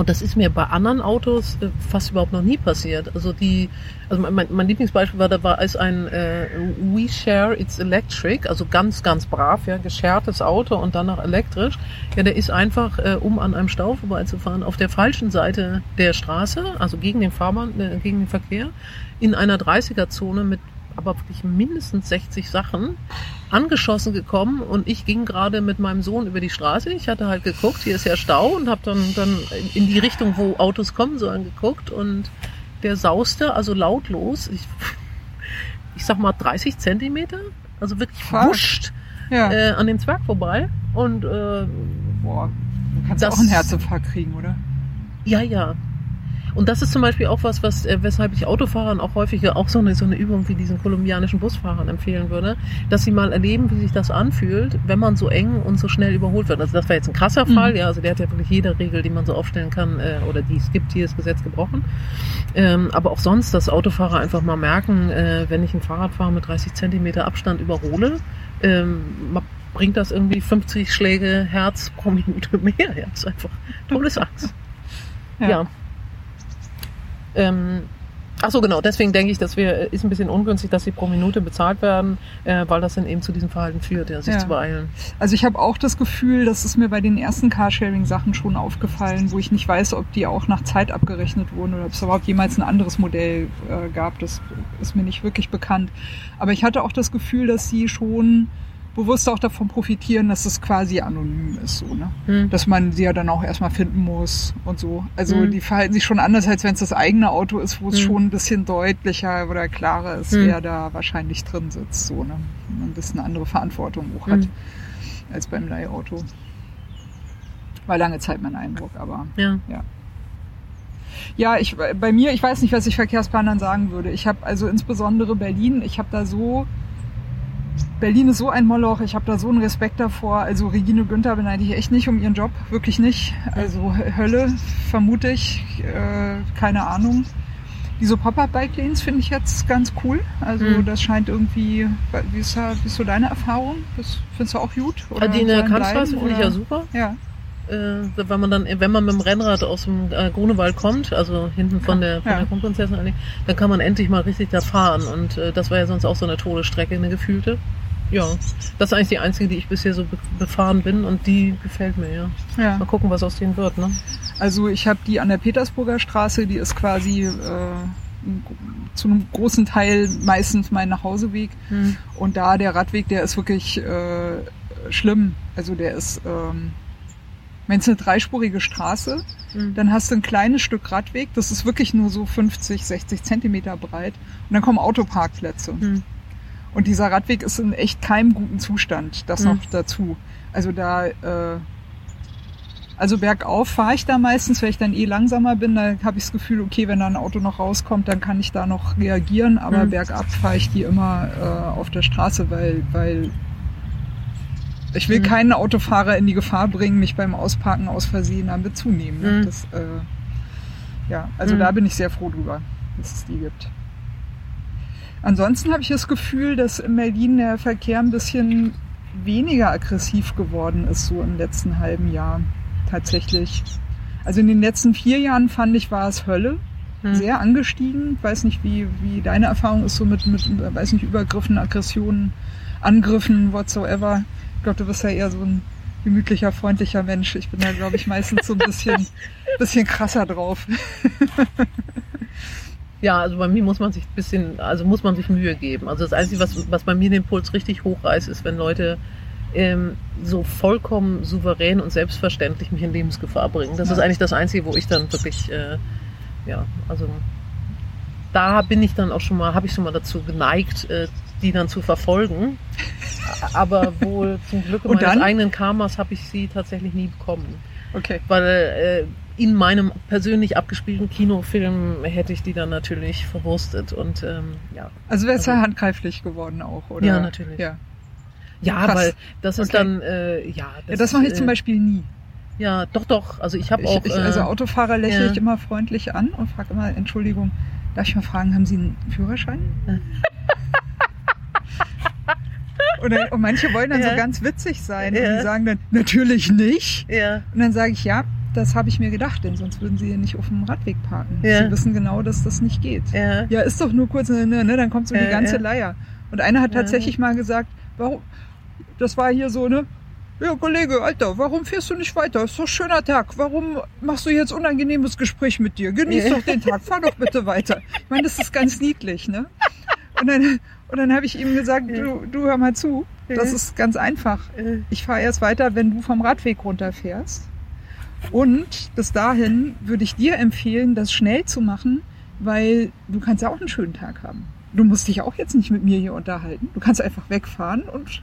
und das ist mir bei anderen Autos äh, fast überhaupt noch nie passiert. Also die, also mein, mein Lieblingsbeispiel war, da war ist ein äh, We Share It's Electric, also ganz, ganz brav, ja, geschertes Auto und dann noch elektrisch. Ja, der ist einfach, äh, um an einem Stau vorbeizufahren, auf der falschen Seite der Straße, also gegen den Fahrbahn, äh, gegen den Verkehr, in einer 30er-Zone mit aber wirklich mindestens 60 Sachen angeschossen gekommen und ich ging gerade mit meinem Sohn über die Straße. Ich hatte halt geguckt, hier ist ja Stau und habe dann, dann in die Richtung, wo Autos kommen sollen, geguckt und der sauste also lautlos, ich, ich sag mal 30 Zentimeter, also wirklich Fuck. wuscht Ja. äh, an dem Zwerg vorbei und äh, Boah, du kannst das- auch einen Herzinfarkt kriegen, oder? Ja, ja. Und das ist zum Beispiel auch was, was äh, weshalb ich Autofahrern auch häufiger auch so eine, so eine Übung wie diesen kolumbianischen Busfahrern empfehlen würde, dass sie mal erleben, wie sich das anfühlt, wenn man so eng und so schnell überholt wird. Also das war jetzt ein krasser Mhm. Fall, ja, also der hat ja wirklich jede Regel, die man so aufstellen kann äh, oder die es gibt, hier das Gesetz gebrochen. Ähm, aber auch sonst, dass Autofahrer einfach mal merken, äh, wenn ich ein Fahrradfahrer mit 30 Zentimeter Abstand überhole, ähm, ma- bringt das irgendwie 50 Schläge Herz pro Minute mehr. Ja, das ist einfach tolles Angst. Ja. Ähm, Ach so, genau. Deswegen denke ich, dass wir, ist ein bisschen ungünstig, dass sie pro Minute bezahlt werden, äh, weil das dann eben zu diesem Verhalten führt, ja, sich Ja. zu beeilen. Also ich habe auch das Gefühl, das ist mir bei den ersten Carsharing-Sachen schon aufgefallen, wo ich nicht weiß, ob die auch nach Zeit abgerechnet wurden oder ob es überhaupt jemals ein anderes Modell äh, gab. Das ist mir nicht wirklich bekannt. Aber ich hatte auch das Gefühl, dass sie schon bewusst auch davon profitieren, dass es quasi anonym ist, so, ne? Hm. Dass man sie ja dann auch erstmal finden muss und so. Also Hm. die verhalten sich schon anders, als wenn es das eigene Auto ist, wo es Hm. schon ein bisschen deutlicher oder klarer ist, Hm. wer da wahrscheinlich drin sitzt, so, ne? Und ein bisschen andere Verantwortung auch hat Hm. als beim Leihauto. War lange Zeit mein Eindruck, aber Ja. ja, ich bei mir, ich weiß nicht, was ich Verkehrsplanern sagen würde. Ich habe also insbesondere Berlin, ich habe da so Berlin ist so ein Moloch, ich habe da so einen Respekt davor. Also Regine Günther beneide ich echt nicht um ihren Job, wirklich nicht. Also Hölle, vermute ich, äh, keine Ahnung. Diese Pop-Up-Bike-Lanes finde ich jetzt ganz cool. Also Mhm. das scheint irgendwie, wie ist, da, wie ist so deine Erfahrung? Das findest du auch gut? Oder die in der bleiben, finde ich ja super. Ja, Äh, wenn man dann, wenn man mit dem Rennrad aus dem äh, Grunewald kommt, also hinten von der, von Ja. der Kronprinzessin, dann kann man endlich mal richtig da fahren. Und äh, das war ja sonst auch so eine Todesstrecke, eine gefühlte. Ja, das ist eigentlich die einzige, die ich bisher so be befahren bin und die gefällt mir, ja. ja. Mal gucken, was aus denen wird, ne? Also ich habe die an der Petersburger Straße, die ist quasi äh, zu einem großen Teil meistens mein Nachhauseweg. Hm. Und da der Radweg, der ist wirklich äh, schlimm. Also der ist, ähm, wenn es eine dreispurige Straße, Hm. dann hast du ein kleines Stück Radweg, das ist wirklich nur so 50, 60 Zentimeter breit. Und dann kommen Autoparkplätze. Hm. Und dieser Radweg ist in echt keinem guten Zustand, das Mhm. noch dazu. Also da, äh, also bergauf fahre ich da meistens, weil ich dann eh langsamer bin, da habe ich das Gefühl, okay, wenn da ein Auto noch rauskommt, dann kann ich da noch reagieren, aber Mhm. bergab fahre ich die immer äh, auf der Straße, weil, weil ich will Mhm. keinen Autofahrer in die Gefahr bringen, mich beim Ausparken aus Versehen damit zunehmen. Ne? Mhm. Das, äh, ja, also Mhm. da bin ich sehr froh drüber, dass es die gibt. Ansonsten habe ich das Gefühl, dass in Berlin der Verkehr ein bisschen weniger aggressiv geworden ist, so im letzten halben Jahr tatsächlich. Also in den letzten vier Jahren fand ich, war es Hölle. Hm. Sehr angestiegen. Weiß nicht, wie, wie deine Erfahrung ist so mit, mit, weiß nicht, Übergriffen, Aggressionen, Angriffen, whatsoever. Ich glaube, du bist ja eher so ein gemütlicher, freundlicher Mensch. Ich bin da, glaube ich, meistens so ein bisschen, bisschen krasser drauf. Ja, also bei mir muss man sich ein bisschen, also muss man sich Mühe geben. Also das Einzige, was, was bei mir den Puls richtig hochreißt, ist, wenn Leute ähm, so vollkommen souverän und selbstverständlich mich in Lebensgefahr bringen. Das Ja. ist eigentlich das Einzige, wo ich dann wirklich, äh, ja, also da bin ich dann auch schon mal, habe ich schon mal dazu geneigt, äh, die dann zu verfolgen. Aber wohl zum Glück meines dann? eigenen Karmas habe ich sie tatsächlich nie bekommen Okay. weil äh, in meinem persönlich abgespielten Kinofilm hätte ich die dann natürlich verwurstet und ähm, ja. Also wäre es ja Also- handgreiflich geworden auch, oder? Ja, natürlich. Ja, Ja, Krass. das das ist Okay. dann, äh, ja. ja das mache ich äh, zum Beispiel nie. Ja, doch, doch. Also ich habe auch. ich, also äh, Autofahrer lächle ja. ich immer freundlich an und frage immer, Entschuldigung, darf ich mal fragen, haben Sie einen Führerschein? und, dann, und manche wollen dann Ja. so ganz witzig sein Ja. und die sagen dann, natürlich nicht. ja, Und dann sage ich, ja, das habe ich mir gedacht, denn sonst würden Sie hier nicht auf dem Radweg parken. Sie wissen genau, dass das nicht geht. ja. Ist doch nur kurz, ne, ne, dann kommt so die ganze. Leier. Und einer hat tatsächlich mal gesagt, warum, das war hier so, ne, ja, Kollege, Alter, warum fährst du nicht weiter? Ist doch ein schöner Tag. Warum machst du jetzt unangenehmes Gespräch mit dir? Genieß doch den Tag, fahr doch bitte weiter. Ich meine, das ist ganz niedlich, ne? Und dann, und dann habe ich ihm gesagt, du, du hör mal zu, das ist ganz einfach. Ich fahre erst weiter, wenn du vom Radweg runterfährst. Und bis dahin würde ich dir empfehlen, das schnell zu machen, weil du kannst ja auch einen schönen Tag haben. Du musst dich auch jetzt nicht mit mir hier unterhalten. Du kannst einfach wegfahren und,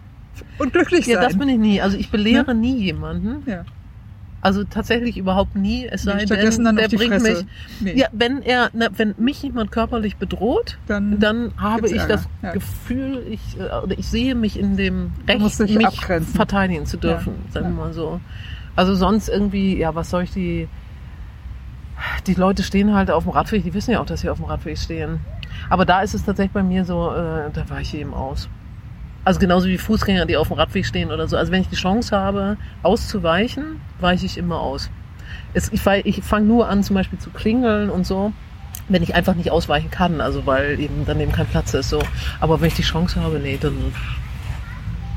und glücklich Ja, das sein. bin ich nie. Also ich belehre nie jemanden. Ja. Also tatsächlich überhaupt nie. Es sei denn, stattdessen dann der bringt Fresse. mich. Nee, Ja, wenn er, na, wenn mich jemand körperlich bedroht, dann, dann habe ich Ärger, das ja. Gefühl, ich, äh, oder ich sehe mich in dem Recht, mich abgrenzen. verteidigen zu dürfen, Ja, sagen wir mal so. Also sonst irgendwie, ja, was soll ich die, die Leute stehen halt auf dem Radweg, die wissen ja auch, dass sie auf dem Radweg stehen. Aber da ist es tatsächlich bei mir so, äh, da weiche ich eben aus. Also genauso wie Fußgänger, die auf dem Radweg stehen oder so. Also wenn ich die Chance habe, auszuweichen, weiche ich immer aus. Es, ich ich fange nur an, zum Beispiel zu klingeln und so. wenn ich einfach nicht ausweichen kann, also weil eben daneben kein Platz ist. So. Aber wenn ich die Chance habe, nee, dann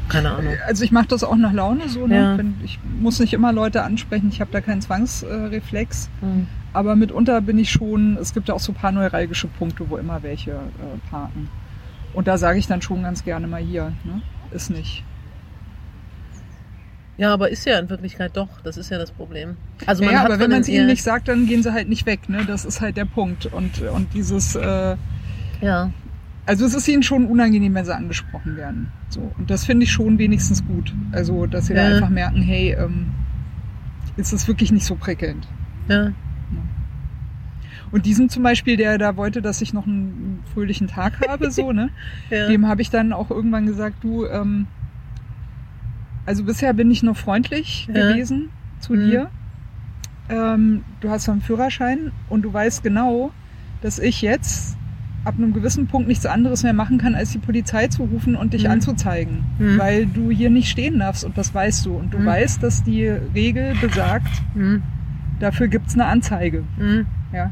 keine Ahnung. Also ich mache das auch nach Laune so. Ne? Ja. Ich muss nicht immer Leute ansprechen, ich habe da keinen Zwangsreflex. Hm. Aber mitunter bin ich schon, es gibt ja auch so ein paar neuralgische Punkte, wo immer welche äh, parken. Und da sage ich dann schon ganz gerne mal hier, ne? ist nicht. Ja, aber ist ja in Wirklichkeit doch. Das ist ja das Problem. Also man ja, aber wenn man es ihnen nicht sagt, dann gehen sie halt nicht weg. Ne? Das ist halt der Punkt. Und, und dieses, äh, Ja, also es ist ihnen schon unangenehm, wenn sie angesprochen werden. So. Und das finde ich schon wenigstens gut. Also, dass sie da Ja. einfach merken, hey, ähm, ist es wirklich nicht so prickelnd. ja, Und diesen zum Beispiel, der da wollte, dass ich noch einen fröhlichen Tag habe, so, ne? ja. Dem habe ich dann auch irgendwann gesagt, du, ähm, also bisher bin ich noch freundlich Ja. gewesen zu Mhm. dir. Ähm, du hast einen Führerschein und du weißt genau, dass ich jetzt ab einem gewissen Punkt nichts anderes mehr machen kann, als die Polizei zu rufen und dich Mhm. anzuzeigen, Mhm. weil du hier nicht stehen darfst und das weißt du. Und du Mhm. weißt, dass die Regel besagt, Hm, dafür gibt's eine Anzeige. hm, Ja.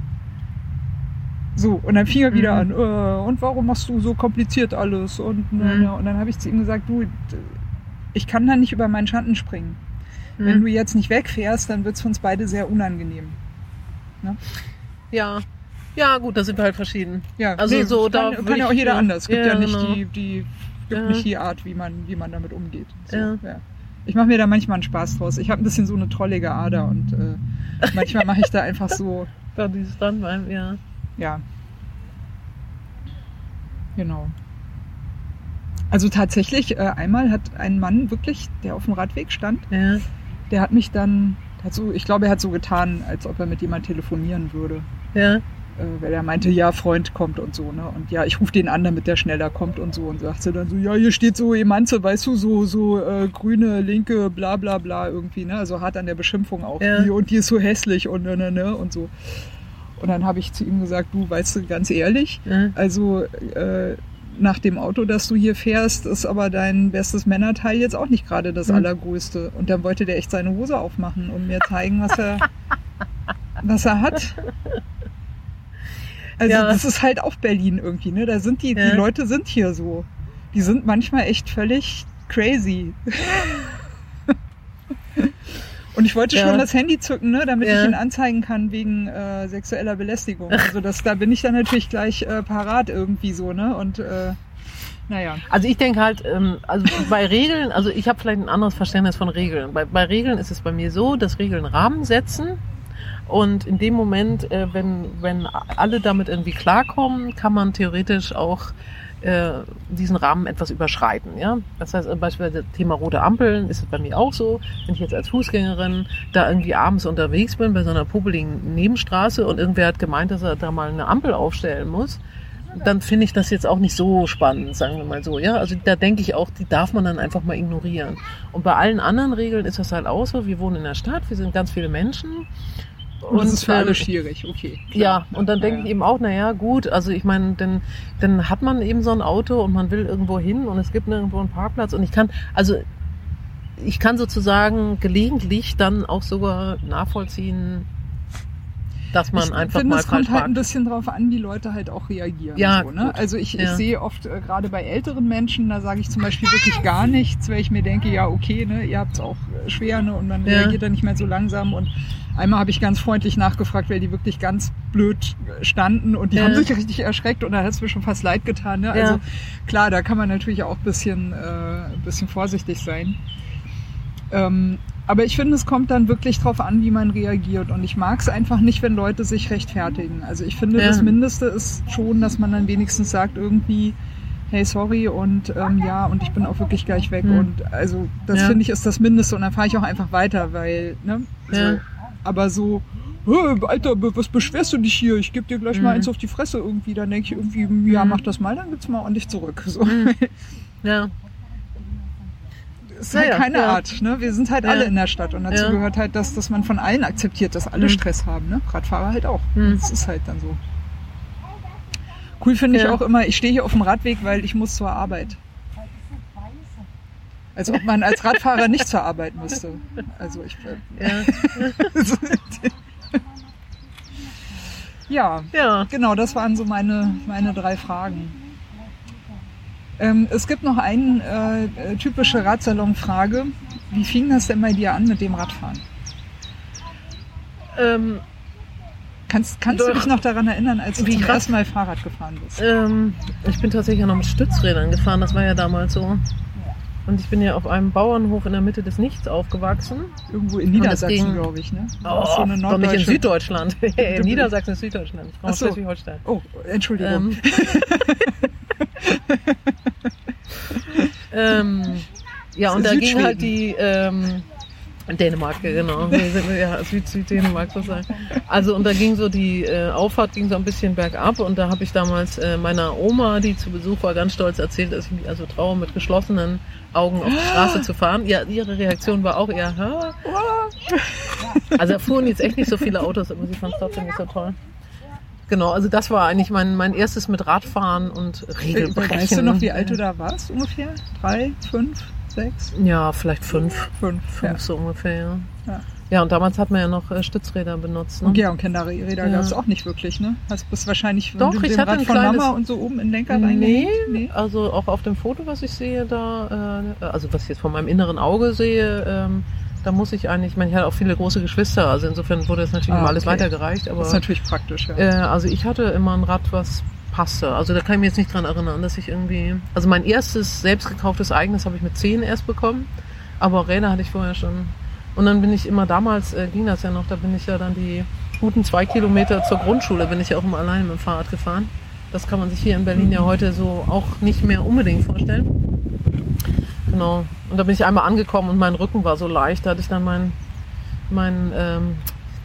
So, und dann fing er wieder Mhm. an, äh, und warum machst du so kompliziert alles? Und, ne, Mhm. ne. und dann habe ich zu ihm gesagt, du, ich kann da nicht über meinen Schatten springen. hm. Wenn du jetzt nicht wegfährst, dann wird's für uns beide sehr unangenehm. Ja. Ja, gut, da sind wir halt verschieden. Ja, Also so, kann, da kann ja auch ich, jeder ja, anders. Es gibt ja, ja, nicht genau. die, die gibt Ja. nicht die Art, wie man, wie man damit umgeht. So, Ja. Ich mache mir da manchmal einen Spaß draus. Ich habe ein bisschen so eine trollige Ader und äh, manchmal mache ich da einfach so, Da dieses dann beim, ja. Ja. Genau. Also tatsächlich, äh, einmal hat ein Mann wirklich, der auf dem Radweg stand, Ja. der hat mich dann, hat so, ich glaube, er hat so getan, als ob er mit jemand telefonieren würde. Ja. Äh, weil er meinte, ja, Freund kommt und so, ne? Und ja, ich rufe den an, damit der schneller kommt und so. Und sagte dann so, ja, hier steht so Emanze, weißt du, so, so äh, grüne, linke, bla bla bla irgendwie, ne? Also hart an der Beschimpfung auch. Ja. Die, und die ist so hässlich und ne, ne, ne und so. Und dann habe ich zu ihm gesagt, du, weißt du, ganz ehrlich, ja. also äh, nach dem Auto, das du hier fährst, ist aber dein bestes Männerteil jetzt auch nicht gerade das Mhm. allergrößte. Und dann wollte der echt seine Hose aufmachen und mir zeigen, was er, was er hat. Also Ja. das ist halt auch Berlin irgendwie, ne? Da sind die, Ja. die Leute sind hier so. Die sind manchmal echt völlig crazy. Und ich wollte Ja. schon das Handy zücken, ne, damit Ja. ich ihn anzeigen kann wegen äh, sexueller Belästigung. Also das, da bin ich dann natürlich gleich äh, parat irgendwie so, ne? Und äh, naja. Also ich denke halt, ähm, also bei Regeln, also ich habe vielleicht ein anderes Verständnis von Regeln. Bei, bei Regeln ist es bei mir so, dass Regeln Rahmen setzen und in dem Moment, äh, wenn, wenn alle damit irgendwie klarkommen, kann man theoretisch auch äh, diesen Rahmen etwas überschreiten. Ja? Das heißt, äh, beispielsweise das Thema rote Ampeln ist es bei mir auch so. Wenn ich jetzt als Fußgängerin da irgendwie abends unterwegs bin bei so einer popeligen Nebenstraße und irgendwer hat gemeint, dass er da mal eine Ampel aufstellen muss, dann finde ich das jetzt auch nicht so spannend, sagen wir mal so. Ja, also da denke ich auch, die darf man dann einfach mal ignorieren. Und bei allen anderen Regeln ist das halt auch so. Wir wohnen in der Stadt, wir sind ganz viele Menschen. Und das ist für alle schwierig, okay. ja, und dann denke Ja. ich eben auch, naja, gut, also ich meine, dann, dann hat man eben so ein Auto und man will irgendwo hin und es gibt nirgendwo einen Parkplatz und ich kann, also ich kann sozusagen gelegentlich dann auch sogar nachvollziehen, dass man ich einfach finde, mal es kommt halt ein bisschen drauf an, wie Leute halt auch reagieren. Ja, so, ne? Also ich, ich Ja. sehe oft äh, gerade bei älteren Menschen, da sage ich zum Beispiel wirklich gar nichts, weil ich mir denke, ja okay, ne, ihr habt es auch äh, schwer ne, und man Ja. reagiert dann nicht mehr so langsam und einmal habe ich ganz freundlich nachgefragt, weil die wirklich ganz blöd standen und die Ja. haben sich richtig erschreckt und da hat es mir schon fast leid getan. Ne? Ja. Also klar, da kann man natürlich auch ein bisschen, äh, ein bisschen vorsichtig sein. Ähm, aber ich finde, es kommt dann wirklich drauf an, wie man reagiert. Und ich mag es einfach nicht, wenn Leute sich rechtfertigen. Also ich finde, Ja. das Mindeste ist schon, dass man dann wenigstens sagt irgendwie, hey, sorry und ähm, ja, und ich bin auch wirklich gleich weg. Hm. Und also das Ja. finde ich ist das Mindeste. Und dann fahre ich auch einfach weiter, weil, ne? So. Ja. Aber so, "Hä, Alter, was beschwerst du dich hier? Ich gebe dir gleich mal Mhm. eins auf die Fresse irgendwie. Dann denke ich irgendwie, ja, Mhm. mach das mal, dann gibt's mal ordentlich zurück. So. Mhm. Ja, ist halt Ja, keine ja. Art. Ne? Wir sind halt alle in der Stadt und dazu gehört halt, dass, dass man von allen akzeptiert, dass alle Mhm. Stress haben. Ne? Radfahrer halt auch. Mhm. Das ist halt dann so. Cool finde ich auch immer, ich stehe hier auf dem Radweg, weil ich muss zur Arbeit. Als ob man als Radfahrer nicht zur Arbeit müsste. Also ich ja. Ja, Ja. genau, das waren so meine, meine drei Fragen. Ähm, es gibt noch eine äh, typische Radsalon-Frage. Wie fing das denn bei dir an mit dem Radfahren? Ähm, Kannst, kannst du Doch. dich noch daran erinnern, als du Wie zum krass. ersten Mal Fahrrad gefahren bist? ähm, ich bin tatsächlich auch noch mit Stützrädern gefahren, das war ja damals so. Und ich bin ja auf einem Bauernhof in der Mitte des Nichts aufgewachsen. Irgendwo in Niedersachsen, glaube ich, ne? Oh, so eine doch nicht in Süddeutschland. in Niedersachsen ist Süddeutschland. Ich komme Ach aus so. Schleswig-Holstein. Oh, Entschuldigung. Ähm, ähm, ja, und da ging halt die ähm, Dänemark, genau. Ja, Süd, Süd-Dänemark sozusagen. Also und da ging so die äh, Auffahrt ging so ein bisschen bergab und da habe ich damals äh, meiner Oma, die zu Besuch war, ganz stolz erzählt, dass ich mich also traue, mit geschlossenen Augen auf die Straße zu fahren. Ja, ihre Reaktion war auch eher, Hä? Also da fuhren jetzt echt nicht so viele Autos, aber sie fand es trotzdem nicht so toll. Genau, also das war eigentlich mein, mein erstes mit Radfahren und Regelbrechen. Weißt du noch, wie alt du da warst ungefähr? Drei, fünf, sechs, Ja, vielleicht fünf. fünf? Fünf Ja. so ungefähr, ja. Ja. Ja, und damals hat man ja noch äh, Stützräder benutzt. Ne? Und ja, und Kinderräder Ja. gab es auch nicht wirklich, ne? Hast bist wahrscheinlich Doch, mit ich dem hatte Rad ein von kleines- Mama und so oben in den Lenker Nee? Nee. also auch auf dem Foto, was ich sehe, da, äh, also was ich jetzt von meinem inneren Auge sehe, ähm, da muss ich eigentlich, ich meine, ich hatte auch viele große Geschwister, also insofern wurde das natürlich Ah, immer alles okay. weitergereicht, aber Das ist natürlich praktisch, ja. äh, also ich hatte immer ein Rad, was passte. Also da kann ich mich jetzt nicht dran erinnern, dass ich irgendwie, also mein erstes selbst gekauftes eigenes habe ich mit 10 erst bekommen, aber Räder hatte ich vorher schon. Und dann bin ich immer damals, äh, ging das ja noch, da bin ich ja dann die guten zwei Kilometer zur Grundschule, bin ich ja auch immer alleine mit dem Fahrrad gefahren. Das kann man sich hier in Berlin ja heute so auch nicht mehr unbedingt vorstellen. Genau. Und da bin ich einmal angekommen und mein Rücken war so leicht, da hatte ich dann meinen mein, ähm,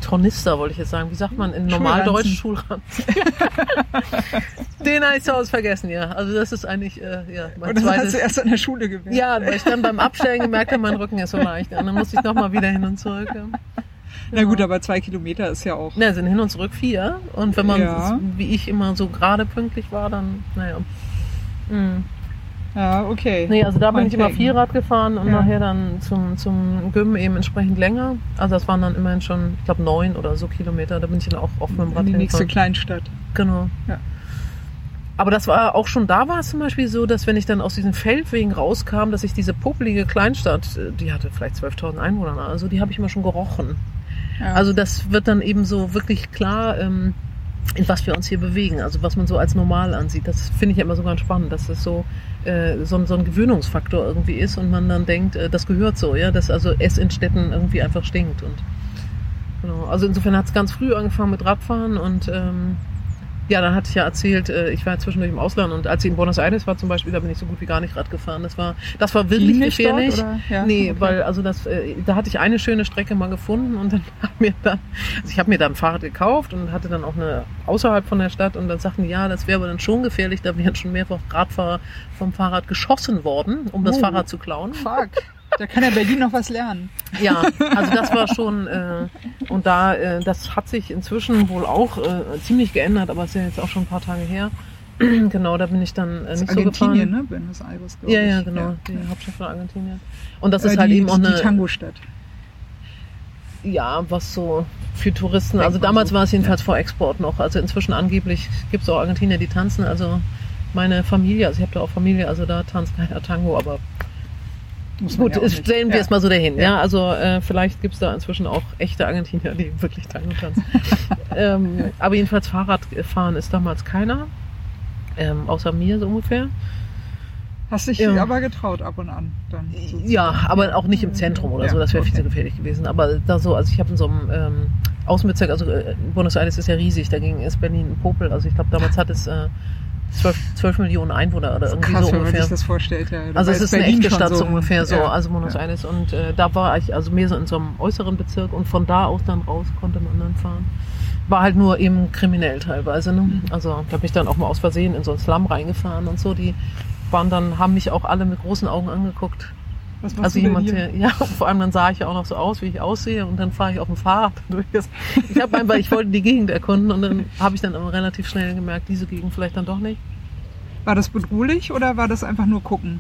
Tornister, wollte ich jetzt sagen. Wie sagt man in Normaldeutsch? Schulranzen. Den habe ich zu Hause vergessen, ja. Also das ist eigentlich äh, ja, mein Und das hast zweites. du erst an der Schule gemerkt. Ja, weil ich dann beim Abstellen gemerkt habe, mein Rücken ist so leicht. Und dann musste ich nochmal wieder hin und zurück. Ja. Na gut, aber zwei Kilometer ist ja auch. Ne, sind hin und zurück vier. Und wenn man, Ja. wie ich immer so gerade pünktlich war, dann, naja. Mhm. Ja, okay. Nee, also da bin Mein ich immer. Vierrad gefahren und Ja. nachher dann zum, zum Gym eben entsprechend länger. Also das waren dann immerhin schon, ich glaube, neun oder so Kilometer. Da bin ich dann auch mit dem Rad in die nächste. Kleinstadt. Genau. Ja. Aber das war auch schon da war es zum Beispiel so, dass wenn ich dann aus diesen Feldwegen rauskam, dass ich diese popelige Kleinstadt, äh, die hatte vielleicht 12.000 Einwohner, also die habe ich immer schon gerochen. Ja. Also das wird dann eben so wirklich klar, ähm, in was wir uns hier bewegen, also was man so als normal ansieht. Das finde ich ja immer so ganz spannend, dass das so, äh, so, so ein Gewöhnungsfaktor irgendwie ist und man dann denkt, äh, das gehört so, ja, dass also es in Städten irgendwie einfach stinkt. Und genau, also insofern hat es ganz früh angefangen mit Radfahren und ähm, ja, dann hatte ich ja erzählt, äh, ich war zwischendurch im Ausland und als ich in Buenos Aires war zum Beispiel, da bin ich so gut wie gar nicht Rad gefahren. Das war, das war wirklich gefährlich. dort? Ja, nee, okay. weil also das, äh, da hatte ich eine schöne Strecke mal gefunden und dann hat mir dann, also ich habe mir da ein Fahrrad gekauft und hatte dann auch eine außerhalb von der Stadt und dann sagten die, ja, das wäre aber dann schon gefährlich, da wären schon mehrfach Radfahrer vom Fahrrad geschossen worden, um das Oh. Fahrrad zu klauen. Fuck. Da kann ja Berlin noch was lernen. Ja, also das war schon äh, und da äh, das hat sich inzwischen wohl auch äh, ziemlich geändert, aber ist ja jetzt auch schon ein paar Tage her. genau, da bin ich dann äh, nicht ist so Argentinien, gefahren. ne? Buenos Aires, glaube Ja, ich. ja, genau, die Hauptstadt von Argentinien. Und das Äh, ist halt die, eben auch die eine Tango-Stadt. ja, was so für Touristen. Also damals so, war es jedenfalls vor Export noch. Also inzwischen angeblich gibt es auch Argentinier, die tanzen. Also meine Familie, also ich habe da auch Familie, also da tanzt keiner Tango, aber Gut, ja stellen wir Ja. es mal so dahin. Ja, Ja. also äh, vielleicht gibt es da inzwischen auch echte Argentinier, die wirklich Tango tanzen. ähm, aber jedenfalls Fahrradfahren ist damals keiner, ähm, außer mir so ungefähr. Hast dich Ja. aber getraut ab und an. Dann sozusagen. Ja, aber auch nicht im Zentrum oder so, das wäre viel okay. zu gefährlich gewesen. Aber da so, also ich habe in so einem ähm, Außenbezirk, also äh, Buenos Aires ist ja riesig, dagegen ist Berlin ein Popel. Also ich glaube, damals hat es äh, 12, 12 Millionen Einwohner oder irgendwie Krass, so wenn man ungefähr. sich das vorstellt. Ja. Also es ist eine echte Stadt so ungefähr so, ja. also Buenos Ja. Aires. Und äh, da war ich also mehr so in so einem äußeren Bezirk und von da aus dann raus konnte man dann fahren. War halt nur eben kriminell teilweise. Ne? Mhm. Also da bin ich dann auch mal aus Versehen in so einen Slum reingefahren und so. Die waren dann, haben mich auch alle mit großen Augen angeguckt. Was Also jemand, der, ja, vor allem dann sah ich ja auch noch so aus, wie ich aussehe und dann fahre ich auf dem Fahrrad durch. das- Ich habe einfach, ich wollte die Gegend erkunden und dann habe ich dann aber relativ schnell gemerkt, diese Gegend vielleicht dann doch nicht. War das bedrohlich oder war das einfach nur gucken?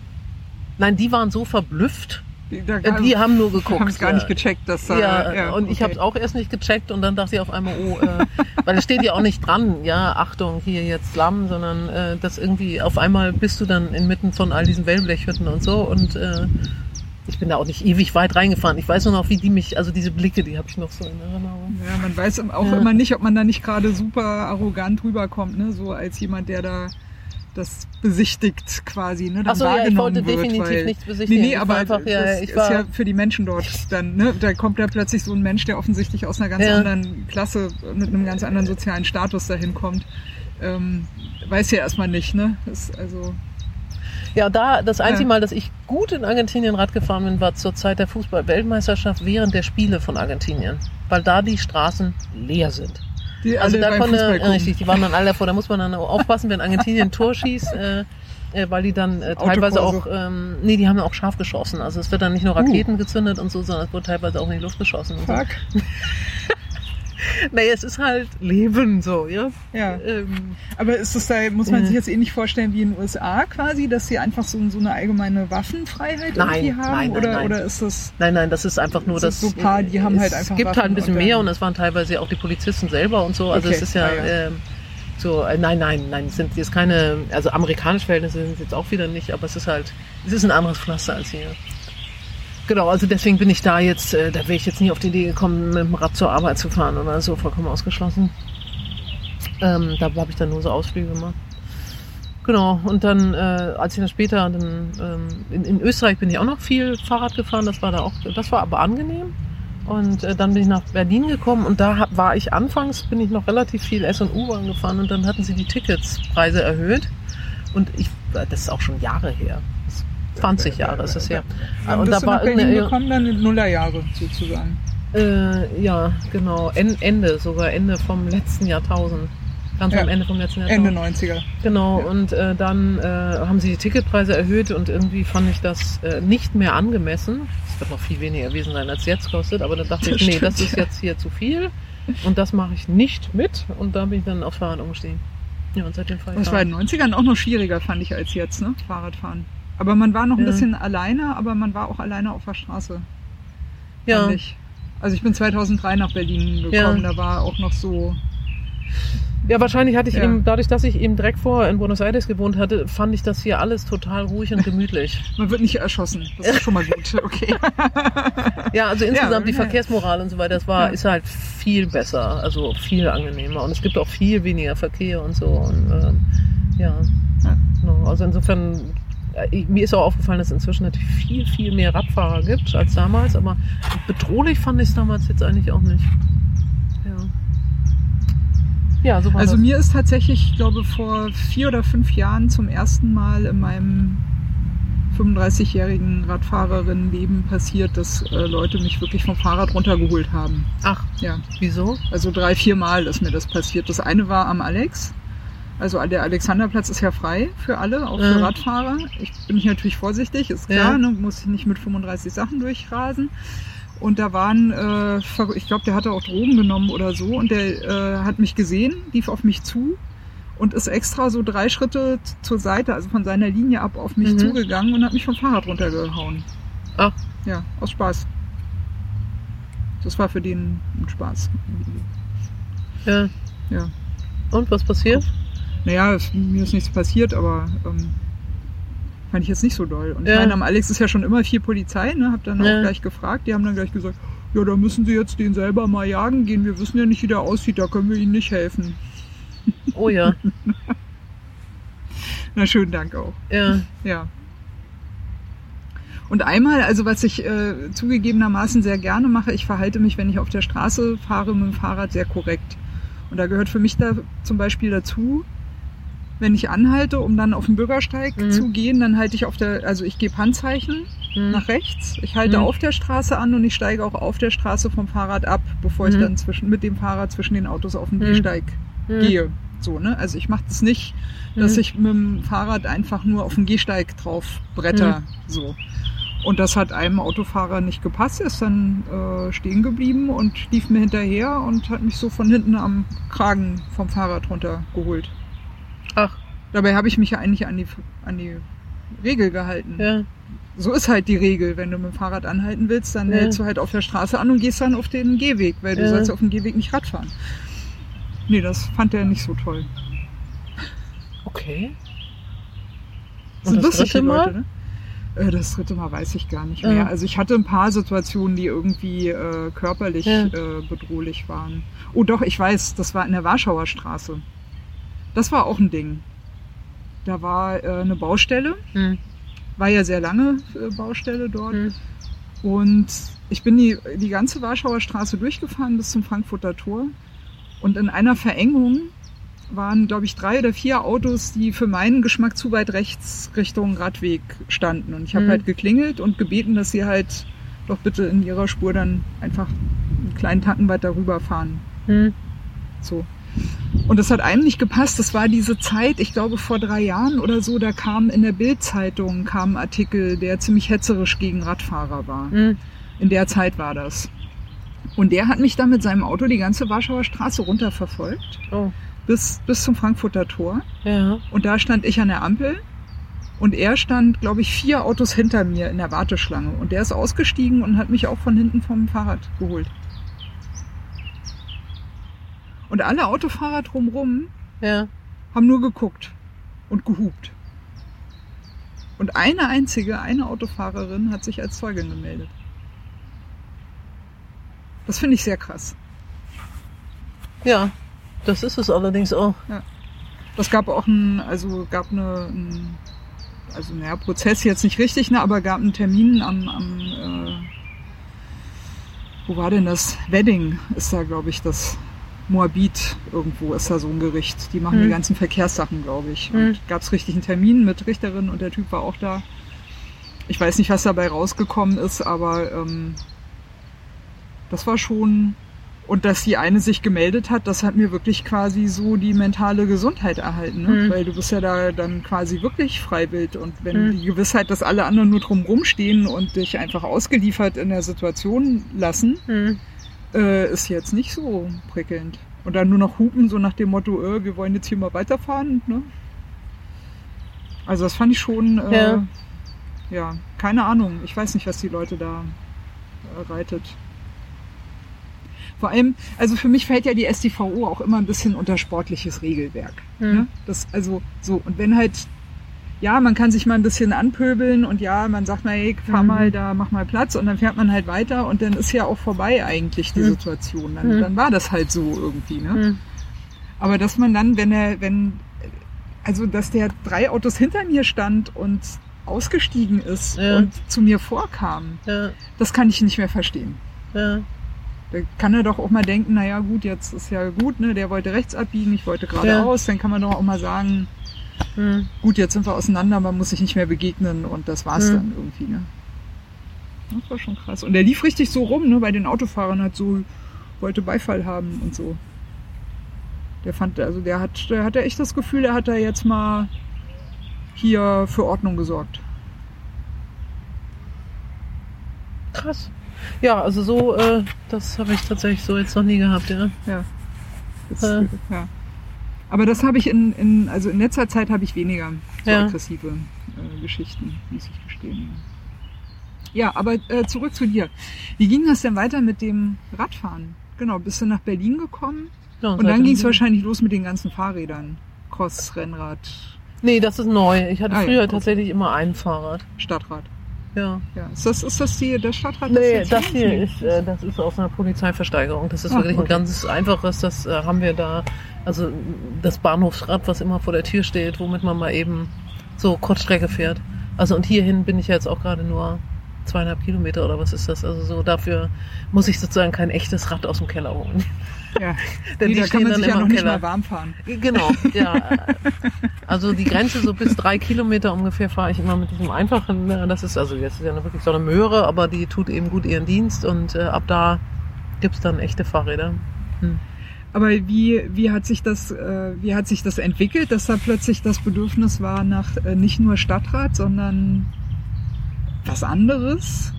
Nein, die waren so verblüfft, da Äh, Die haben nur geguckt. haben es gar ja. nicht gecheckt, dass da. Ja, und ich habe es auch erst nicht gecheckt und dann dachte ich auf einmal, oh, äh, weil es steht ja auch nicht dran, ja, Achtung, hier jetzt Lamm, sondern äh, das irgendwie auf einmal bist du dann inmitten von all diesen Wellblechhütten und so und äh, ich bin da auch nicht ewig weit reingefahren. Ich weiß nur noch, wie die mich, also diese Blicke, die habe ich noch so in Erinnerung. Ja, man weiß auch Ja. immer nicht, ob man da nicht gerade super arrogant rüberkommt, ne? So als jemand, der da das besichtigt quasi, ne? Dann Ach so, ja, ich wollte wird, definitiv weil, nichts besichtigen. Nee, nee, aber einfach, ja, das ich ist ja für die Menschen dort dann, ne? Da kommt da plötzlich so ein Mensch, der offensichtlich aus einer ganz Ja. anderen Klasse, mit einem ganz anderen sozialen Status dahin kommt. Ähm, weiß ja erstmal nicht, ne? Ist also, Ja, da das einzige Ja. Mal, dass ich gut in Argentinien Rad gefahren bin, war zur Zeit der Fußball-Weltmeisterschaft während der Spiele von Argentinien, weil da die Straßen leer sind. die Also da konnte, richtig, die waren dann alle davor. Da muss man dann aufpassen, wenn Argentinien ein Tor schießt, äh, äh, weil die dann äh, teilweise auch, ähm, nee, die haben auch scharf geschossen. Also es wird dann nicht nur Raketen gezündet und so, sondern es wird teilweise auch in die Luft geschossen. Und so. Nee, es ist halt Leben so, ja. Ja. Ähm, Aber ist das da, muss man Ja. sich jetzt ähnlich vorstellen wie in den USA quasi, dass sie einfach so, so eine allgemeine Waffenfreiheit Nein, irgendwie haben? nein, nein, oder, nein. oder ist das. Nein, nein, das ist einfach nur Das das. so paar, die haben halt einfach Es gibt Waffen halt ein bisschen mehr und es waren teilweise auch die Polizisten selber und so. Also Okay, es ist ja, ja. ähm, so, äh, nein, nein, nein, es sind jetzt keine, also amerikanische Verhältnisse sind es jetzt auch wieder nicht, aber es ist halt, es ist ein anderes Pflaster als hier. Genau, also deswegen bin ich da jetzt, äh, da wäre ich jetzt nie auf die Idee gekommen, mit dem Rad zur Arbeit zu fahren oder so, vollkommen ausgeschlossen. Ähm, da habe ich dann nur so Ausflüge gemacht. Genau, und dann, äh, als ich dann später, dann, ähm, in, in Österreich bin ich auch noch viel Fahrrad gefahren, das war da auch, das war aber angenehm. Und äh, dann bin ich nach Berlin gekommen und da hab, war ich anfangs, bin ich noch relativ viel S- und U-Bahn gefahren und dann hatten sie die Ticketspreise erhöht. Und ich, das ist auch schon Jahre her. Das ist 20 Jahre ist es her. Wann und da war nach Berlin irgendeine, gekommen? Dann in Nullerjahre sozusagen. äh, ja, genau, En- Ende, sogar Ende vom letzten Jahrtausend. Ganz Ja. am Ende vom letzten Jahrtausend. Ende 90er. Genau, Ja. und äh, dann äh, haben sie die Ticketpreise erhöht und irgendwie fand ich das äh, nicht mehr angemessen. Es wird noch viel weniger gewesen sein, als es jetzt kostet, aber dann dachte Das ich, nee, stimmt, das ist ja. jetzt hier zu viel und das mache ich nicht mit und da bin ich dann auf Fahrrad umgestiegen. Ja, und seitdem fahre ich Das war in den 90ern auch noch schwieriger, fand ich, als jetzt, ne? Fahrradfahren. Aber man war noch ein Ja. bisschen alleine, aber man war auch alleine auf der Straße. Ja, ich. Also ich bin 2003 nach Berlin gekommen, Ja. da war auch noch so. ja, wahrscheinlich hatte ich Ja. eben, dadurch, dass ich eben direkt vorher in Buenos Aires gewohnt hatte, fand ich das hier alles total ruhig und gemütlich. Man wird nicht erschossen. Das ist schon mal gut. Okay. Ja, also insgesamt die ja. Verkehrsmoral und so weiter, das war, ist halt viel besser, also viel angenehmer und es gibt auch viel weniger Verkehr und so und ähm, ja, genau. also insofern, mir ist auch aufgefallen, dass es inzwischen natürlich viel, viel mehr Radfahrer gibt als damals, aber bedrohlich fand ich es damals jetzt eigentlich auch nicht. Ja, ja so war Also das. mir ist tatsächlich, ich glaube, vor vier oder fünf Jahren zum ersten Mal in meinem 35-jährigen Radfahrerinnenleben passiert, dass äh, Leute mich wirklich vom Fahrrad runtergeholt haben. Ach, Ja, wieso? also drei, vier Mal ist mir das passiert. Das eine war am Alex. Also der Alexanderplatz ist ja frei für alle, auch für Mhm. Radfahrer. Ich bin hier natürlich vorsichtig, ist Ja. klar, ne, muss ich nicht mit 35 Sachen durchrasen. Und da waren, äh, ich glaube, der hatte auch Drogen genommen oder so und der äh, hat mich gesehen, lief auf mich zu und ist extra so drei Schritte zur Seite, also von seiner Linie ab auf mich Mhm. zugegangen und hat mich vom Fahrrad runtergehauen. Ach. Ja, aus Spaß. Das war für den ein Spaß. Ja. Ja. Und was passiert? Naja, es, mir ist nichts passiert, aber ähm, fand ich jetzt nicht so doll. Und Ja. ich meine, am Alex ist ja schon immer viel Polizei, ne? Hab dann Ja. auch gleich gefragt. Die haben dann gleich gesagt, ja, da müssen sie jetzt den selber mal jagen gehen. Wir wissen ja nicht, wie der aussieht, da können wir ihnen nicht helfen. Oh ja, Na, schönen Dank auch. ja. Ja. Und einmal, also was ich äh, zugegebenermaßen sehr gerne mache, ich verhalte mich, wenn ich auf der Straße fahre mit dem Fahrrad, sehr korrekt. Und da gehört für mich da zum Beispiel dazu, wenn ich anhalte, um dann auf den Bürgersteig Mhm. zu gehen, dann halte ich auf der, also ich gebe Handzeichen Hm. nach rechts, ich halte Mhm. auf der Straße an und ich steige auch auf der Straße vom Fahrrad ab, bevor ich Mhm. dann zwischen, mit dem Fahrrad zwischen den Autos auf den Mhm. Gehsteig Hm. gehe. So, ne? Also ich mache das nicht, dass Mhm. ich mit dem Fahrrad einfach nur auf den Gehsteig drauf bretter. Mhm. So. Und das hat einem Autofahrer nicht gepasst, ist dann äh, stehen geblieben und lief mir hinterher und hat mich so von hinten am Kragen vom Fahrrad runtergeholt. Ach, Dabei habe ich mich ja eigentlich an die, an die Regel gehalten. ja. so ist halt die Regel. Wenn du mit dem Fahrrad anhalten willst, dann Ja. hältst du halt auf der Straße an und gehst dann auf den Gehweg, weil du Ja. sollst auf dem Gehweg nicht Rad fahren. Nee, das fand er nicht so toll. Okay. Sind Und das lustig, die dritte Mal? Leute, ne? Äh, Das dritte Mal weiß ich gar nicht Ja. mehr. Also ich hatte ein paar Situationen, die irgendwie äh, körperlich Ja. äh, bedrohlich waren. Oh doch, ich weiß, das war in der Warschauer Straße. Das war auch ein Ding. Da war äh, eine Baustelle, Hm. war ja sehr lange äh, Baustelle dort. Hm. Und ich bin die, die ganze Warschauer Straße durchgefahren bis zum Frankfurter Tor. Und in einer Verengung waren, glaube ich, drei oder vier Autos, die für meinen Geschmack zu weit rechts Richtung Radweg standen. Und ich habe Mhm. halt geklingelt und gebeten, dass sie halt doch bitte in ihrer Spur dann einfach einen kleinen Tacken weiter rüberfahren. Hm. So. Und das hat einem nicht gepasst. Das war diese Zeit, ich glaube vor drei Jahren oder so, da kam in der Bild-Zeitung kam ein Artikel, der ziemlich hetzerisch gegen Radfahrer war. Hm. In der Zeit war das. Und der hat mich dann mit seinem Auto die ganze Warschauer Straße runterverfolgt Oh. bis, bis zum Frankfurter Tor. Ja. Und da stand ich an der Ampel und er stand, glaube ich, vier Autos hinter mir in der Warteschlange. Und der ist ausgestiegen und hat mich auch von hinten vom Fahrrad geholt. Und alle Autofahrer drumrum Ja. haben nur geguckt und gehupt. Und eine einzige, eine Autofahrerin hat sich als Zeugin gemeldet. Das finde ich sehr krass. Ja. Das ist es allerdings auch. Das gab auch ein, also gab eine, ein, also naja, Prozess jetzt nicht richtig, ne, aber gab einen Termin am, am äh, wo war denn das? Wedding ist da, glaube ich, das Moabit irgendwo ist da so ein Gericht. Die machen Hm. die ganzen Verkehrssachen, glaube ich. Hm. Und gab es richtig einen Termin mit Richterin und der Typ war auch da. Ich weiß nicht, was dabei rausgekommen ist, aber ähm, das war schon und dass die eine sich gemeldet hat, das hat mir wirklich quasi so die mentale Gesundheit erhalten, ne? Mhm. weil du bist ja da dann quasi wirklich freiwillig und wenn Mhm. die Gewissheit, dass alle anderen nur drumrum stehen und dich einfach ausgeliefert in der Situation lassen, Hm. Äh, ist jetzt nicht so prickelnd. Und dann nur noch hupen, so nach dem Motto, äh, wir wollen jetzt hier mal weiterfahren. Ne? Also das fand ich schon, äh, ja. Ja. keine Ahnung. Ich weiß nicht, was die Leute da äh, reitet. Vor allem, also für mich fällt ja die StVO auch immer ein bisschen unter sportliches Regelwerk. Hm. Ne? Das, also so, und wenn halt, ja, man kann sich mal ein bisschen anpöbeln und ja, man sagt mal, hey, fahr Mhm. mal da, mach mal Platz und dann fährt man halt weiter und dann ist ja auch vorbei eigentlich die Mhm. Situation. Dann, Mhm. dann war das halt so irgendwie, ne? Aber dass man dann, wenn er, wenn, also dass der drei Autos hinter mir stand und ausgestiegen ist Ja. und zu mir vorkam, Ja. das kann ich nicht mehr verstehen. Ja. Da kann er doch auch mal denken, naja gut, jetzt ist ja gut, ne, der wollte rechts abbiegen, ich wollte geradeaus, dann kann man doch auch mal sagen, Hm. gut, jetzt sind wir auseinander, man muss sich nicht mehr begegnen und das war's Mhm. dann irgendwie, ne? Das war schon krass. Und der lief richtig so rum, ne, bei den Autofahrern hat so, wollte Beifall haben und so. Der fand, also der hat, der hatte echt das Gefühl, er hat da jetzt mal hier für Ordnung gesorgt. Krass. Ja, also so, äh, das habe ich tatsächlich so jetzt noch nie gehabt, ja. Ja. Das, Äh. ja. Aber das habe ich in, in, also in letzter Zeit habe ich weniger so Ja. aggressive äh, Geschichten, muss ich gestehen. Ja, aber äh, zurück zu dir. Wie ging das denn weiter mit dem Radfahren? Genau, bist du nach Berlin gekommen ja und dann ging es wahrscheinlich los mit den ganzen Fahrrädern. Cross, Rennrad, Nee, das ist neu. Ich hatte Ah, ja, früher okay. tatsächlich immer ein Fahrrad. Stadtrad. Ja. Ja. Ist das, ist das die, das Stadtrad? Nee, das ist? hier ist, äh, das ist aus einer Polizeiversteigerung. Das ist Ah, wirklich okay. ein ganz einfaches, das äh, haben wir da, also das Bahnhofsrad, was immer vor der Tür steht, womit man mal eben so Kurzstrecke fährt. Also und hierhin bin ich jetzt auch gerade nur zweieinhalb Kilometer oder was ist das? Also so dafür muss ich sozusagen kein echtes Rad aus dem Keller holen. Ja. Denn Nee, die da kann stehen man dann sich ja noch nicht mal warm fahren. Genau, ja. Also die Grenze so bis drei Kilometer ungefähr fahre ich immer mit diesem einfachen. äh, Das ist also jetzt ist ja wirklich so eine Möhre, aber die tut eben gut ihren Dienst und äh, ab da gibt's dann echte Fahrräder. Hm. Aber wie, wie hat sich das, äh, wie hat sich das entwickelt, dass da plötzlich das Bedürfnis war nach äh, nicht nur Stadtrat, sondern was anderes?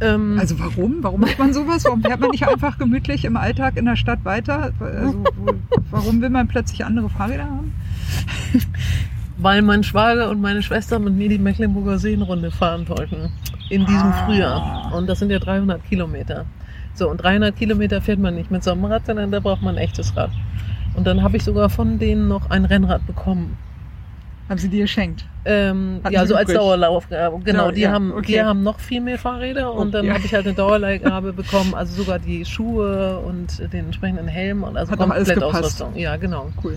Ähm, Also warum? Warum macht man sowas? Warum fährt man nicht einfach gemütlich im Alltag in der Stadt weiter? Also, wo, warum will man plötzlich andere Fahrräder haben? weil mein Schwager und meine Schwester mit mir die Mecklenburger Seenrunde fahren wollten. In diesem Ah. Frühjahr. Und das sind ja 300 Kilometer. So, und 300 Kilometer fährt man nicht mit so einem Rad, sondern da braucht man ein echtes Rad. Und dann habe ich sogar von denen noch ein Rennrad bekommen. Haben sie dir geschenkt? Ähm, Hatten ja, so als übrig? Dauerlaufgabe. Genau, Ja, die, ja, haben, okay. die haben noch viel mehr Fahrräder und Oh, dann ja. habe ich halt eine Dauerleihgabe bekommen, also sogar die Schuhe und den entsprechenden Helm und also Hat komplett. Ausrüstung. Ja, genau. Cool.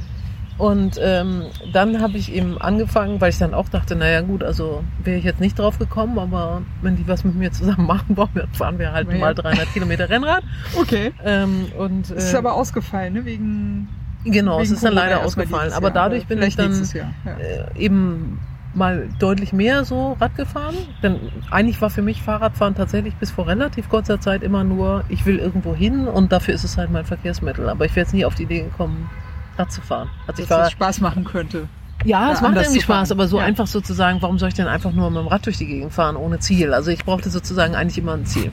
Und ähm, dann habe ich eben angefangen, weil ich dann auch dachte, naja gut, also wäre ich jetzt nicht drauf gekommen, aber wenn die was mit mir zusammen machen wollen, dann fahren wir halt Ja. mal 300 Kilometer Rennrad. Okay. Ähm, und, Es ist äh, aber ausgefallen, ne? Wegen. genau, es wegen ist dann leider ausgefallen. Aber dadurch bin ich dann. Ja. äh, eben mal deutlich mehr so Rad gefahren. Denn eigentlich war für mich Fahrradfahren tatsächlich bis vor relativ kurzer Zeit immer nur, ich will irgendwo hin und dafür ist es halt mein Verkehrsmittel. Aber ich wäre jetzt nie auf die Idee gekommen, Rad zu fahren. Also ich war, es Spaß machen könnte. ja, es macht irgendwie. Spaß, aber so Ja. einfach sozusagen, warum soll ich denn einfach nur mit dem Rad durch die Gegend fahren ohne Ziel? Also ich brauchte sozusagen eigentlich immer ein Ziel.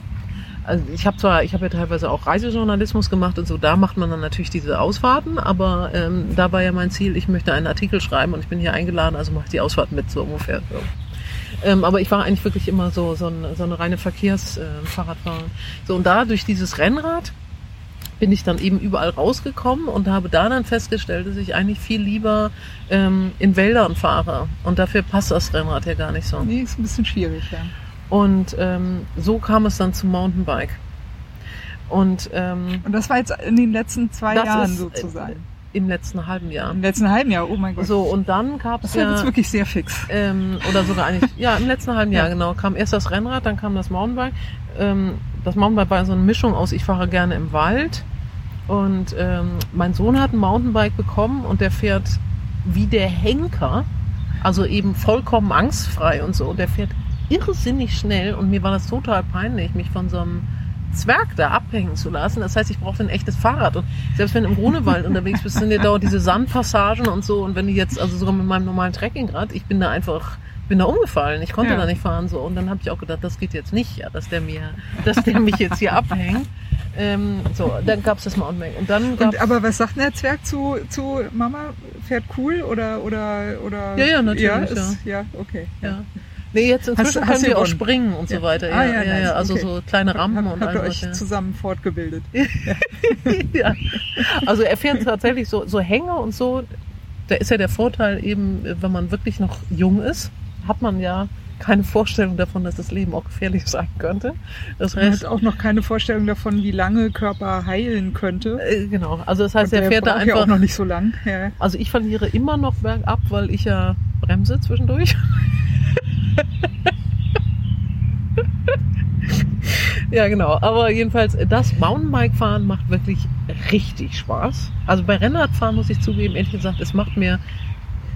Also ich habe zwar, ich habe ja teilweise auch Reisejournalismus gemacht und so, da macht man dann natürlich diese Ausfahrten, aber ähm, da war ja mein Ziel, ich möchte einen Artikel schreiben und ich bin hier eingeladen, also mache ich die Ausfahrt mit, so ungefähr. So. Ähm, aber ich war eigentlich wirklich immer so, so, ein, so eine reine Verkehrsfahrradfahrerin. Äh, so und da durch dieses Rennrad bin ich dann eben überall rausgekommen und habe da dann festgestellt, dass ich eigentlich viel lieber ähm, in Wäldern fahre. Und dafür passt das Rennrad ja gar nicht so. Nee, ist ein bisschen schwierig, ja. Und ähm, so kam es dann zum Mountainbike. Und ähm, Und das war jetzt in den letzten zwei Das Jahren ist, sozusagen. im letzten halben Jahr. Im letzten halben Jahr, oh mein Gott. So, und dann gab das es jetzt ja, wirklich sehr fix. ähm, oder sogar eigentlich, ja, im letzten halben Jahr, Ja. genau, kam erst das Rennrad, dann kam das Mountainbike. Ähm, das Mountainbike war so eine Mischung aus, ich fahre gerne im Wald und ähm, mein Sohn hat ein Mountainbike bekommen und der fährt wie der Henker, also eben vollkommen angstfrei und so. Und der fährt irrsinnig schnell und mir war das total peinlich, mich von so einem Zwerg da abhängen zu lassen. Das heißt, ich brauchte ein echtes Fahrrad. Und selbst wenn du im Grunewald unterwegs bist, sind ja dauernd diese Sandpassagen und so. Und wenn du jetzt, also sogar mit meinem normalen Trekkingrad, ich bin da einfach, bin da umgefallen. Ich konnte Ja. da nicht fahren so. Und dann habe ich auch gedacht, das geht jetzt nicht, ja, dass der mir, dass der mich jetzt hier abhängt. Ähm, so, dann gab's das Mountainbike. Und dann gab's Und, aber was sagt denn der Zwerg zu, zu Mama? Fährt cool oder oder oder? Ja, ja, natürlich, Ja, ist, ja. okay. Ja. Nee, jetzt inzwischen Hast- hast können wir auch springen und Ja. so weiter. Ah, Ja, ja, ja, nice. ja, Also Okay. so kleine Rampen Hab, und habt ihr euch ja. zusammen fortgebildet? ja. Also er fährt tatsächlich so, so Hänger und so. Da ist ja der Vorteil eben, wenn man wirklich noch jung ist, hat man ja keine Vorstellung davon, dass das Leben auch gefährlich sein könnte. Das Man heißt, hat auch noch keine Vorstellung davon, wie lange Körper heilen könnte. äh, genau. Also das heißt, Und er fährt da braucht ja einfach. auch noch nicht so lang. Ja. Also ich verliere immer noch bergab, weil ich ja bremse zwischendurch. ja, genau. Aber jedenfalls, das Mountainbike-Fahren macht wirklich richtig Spaß. Also bei Rennradfahren muss ich zugeben, ehrlich gesagt, es macht mir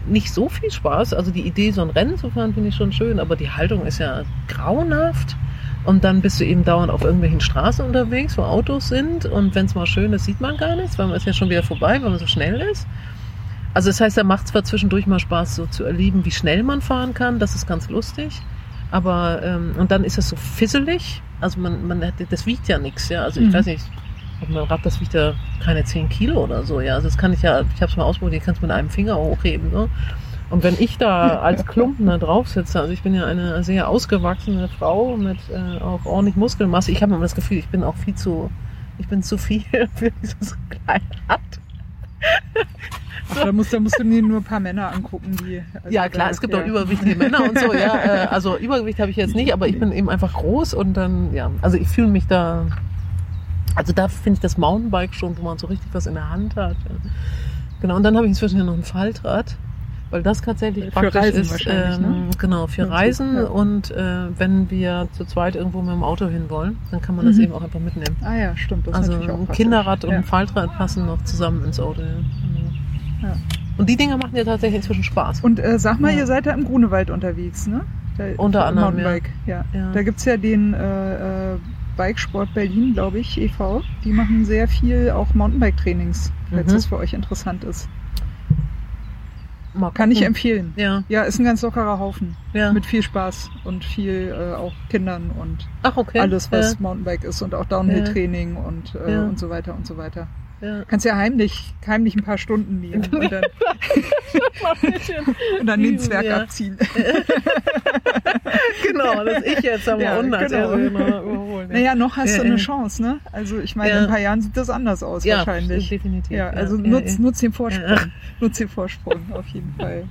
nicht so viel Spaß. Also die Idee, so ein Rennen zu fahren, finde ich schon schön, aber die Haltung ist ja grauenhaft. Und dann bist du eben dauernd auf irgendwelchen Straßen unterwegs, wo Autos sind. Und wenn es mal schön ist, sieht man gar nichts, weil man ist ja schon wieder vorbei, weil man so schnell ist. Also das heißt, da macht zwar zwischendurch mal Spaß, so zu erleben, wie schnell man fahren kann. Das ist ganz lustig. Aber ähm, und dann ist es so fisselig. Also man, man hat, das wiegt ja nichts, ja. Also ich Mhm. weiß nicht, ob mein Rad, das wiegt ja keine 10 Kilo oder so, ja. Also das kann ich ja, ich habe es mal ausprobiert, ich kann es mit einem Finger hochheben, ne? Und wenn ich da als Klumpen da drauf sitze, also ich bin ja eine sehr ausgewachsene Frau mit äh, auch ordentlich Muskelmasse, ich habe immer das Gefühl, ich bin auch viel zu, ich bin zu viel für dieses kleine Rad. Ach, da musst, da musst du dir nur ein paar Männer angucken, die. also Ja klar, es gibt ja. auch übergewichtige Männer und so, ja. Äh, also Übergewicht habe ich jetzt nicht, aber ich bin eben einfach groß und dann, ja, also ich fühle mich da. Also da finde ich das Mountainbike schon, wo man so richtig was in der Hand hat. Ja. Genau, und dann habe ich inzwischen ja noch ein Faltrad, weil das tatsächlich Für praktisch Reisen ist. wahrscheinlich, ne? Genau, für Ja, so, Reisen ja. und äh, wenn wir zu zweit irgendwo mit dem Auto hin wollen, dann kann man das Mhm. eben auch einfach mitnehmen. Ah ja, stimmt. Das Also ein. Kinderrad und ja. ein Faltrad passen noch zusammen ins Auto. Ja. Genau. Ja. Und die Dinger machen ja tatsächlich inzwischen Spaß. Und äh, sag mal, Ja. ihr seid da im Grunewald unterwegs, ne? Da, Unter anderem, Mountainbike, ja. Ja. Da gibt's ja den äh, äh, Bikesport Berlin, glaube ich, e.V. Die machen sehr viel auch Mountainbike-Trainings, falls Mhm. das für euch interessant ist. Kann ich empfehlen. Ja, Ja, ist ein ganz lockerer Haufen. ja. Mit viel Spaß und viel äh, auch Kindern und Ach, okay. alles, was Ja. Mountainbike ist und auch Downhill-Training und, äh, Ja. und so weiter und so weiter. Ja. Kannst ja heimlich, heimlich ein paar Stunden nehmen und dann, und dann den Zwerg Ja. abziehen. genau, das ich jetzt am Ja, 100 genau. also überholen. Naja, noch hast Ja, du eine ja. Chance, ne? Also ich meine, Ja. in ein paar Jahren sieht das anders aus ja, wahrscheinlich. definitiv. Ja, also ja, nutz, ja. nutz den Vorsprung. Ja. Nutz den Vorsprung, auf jeden Fall.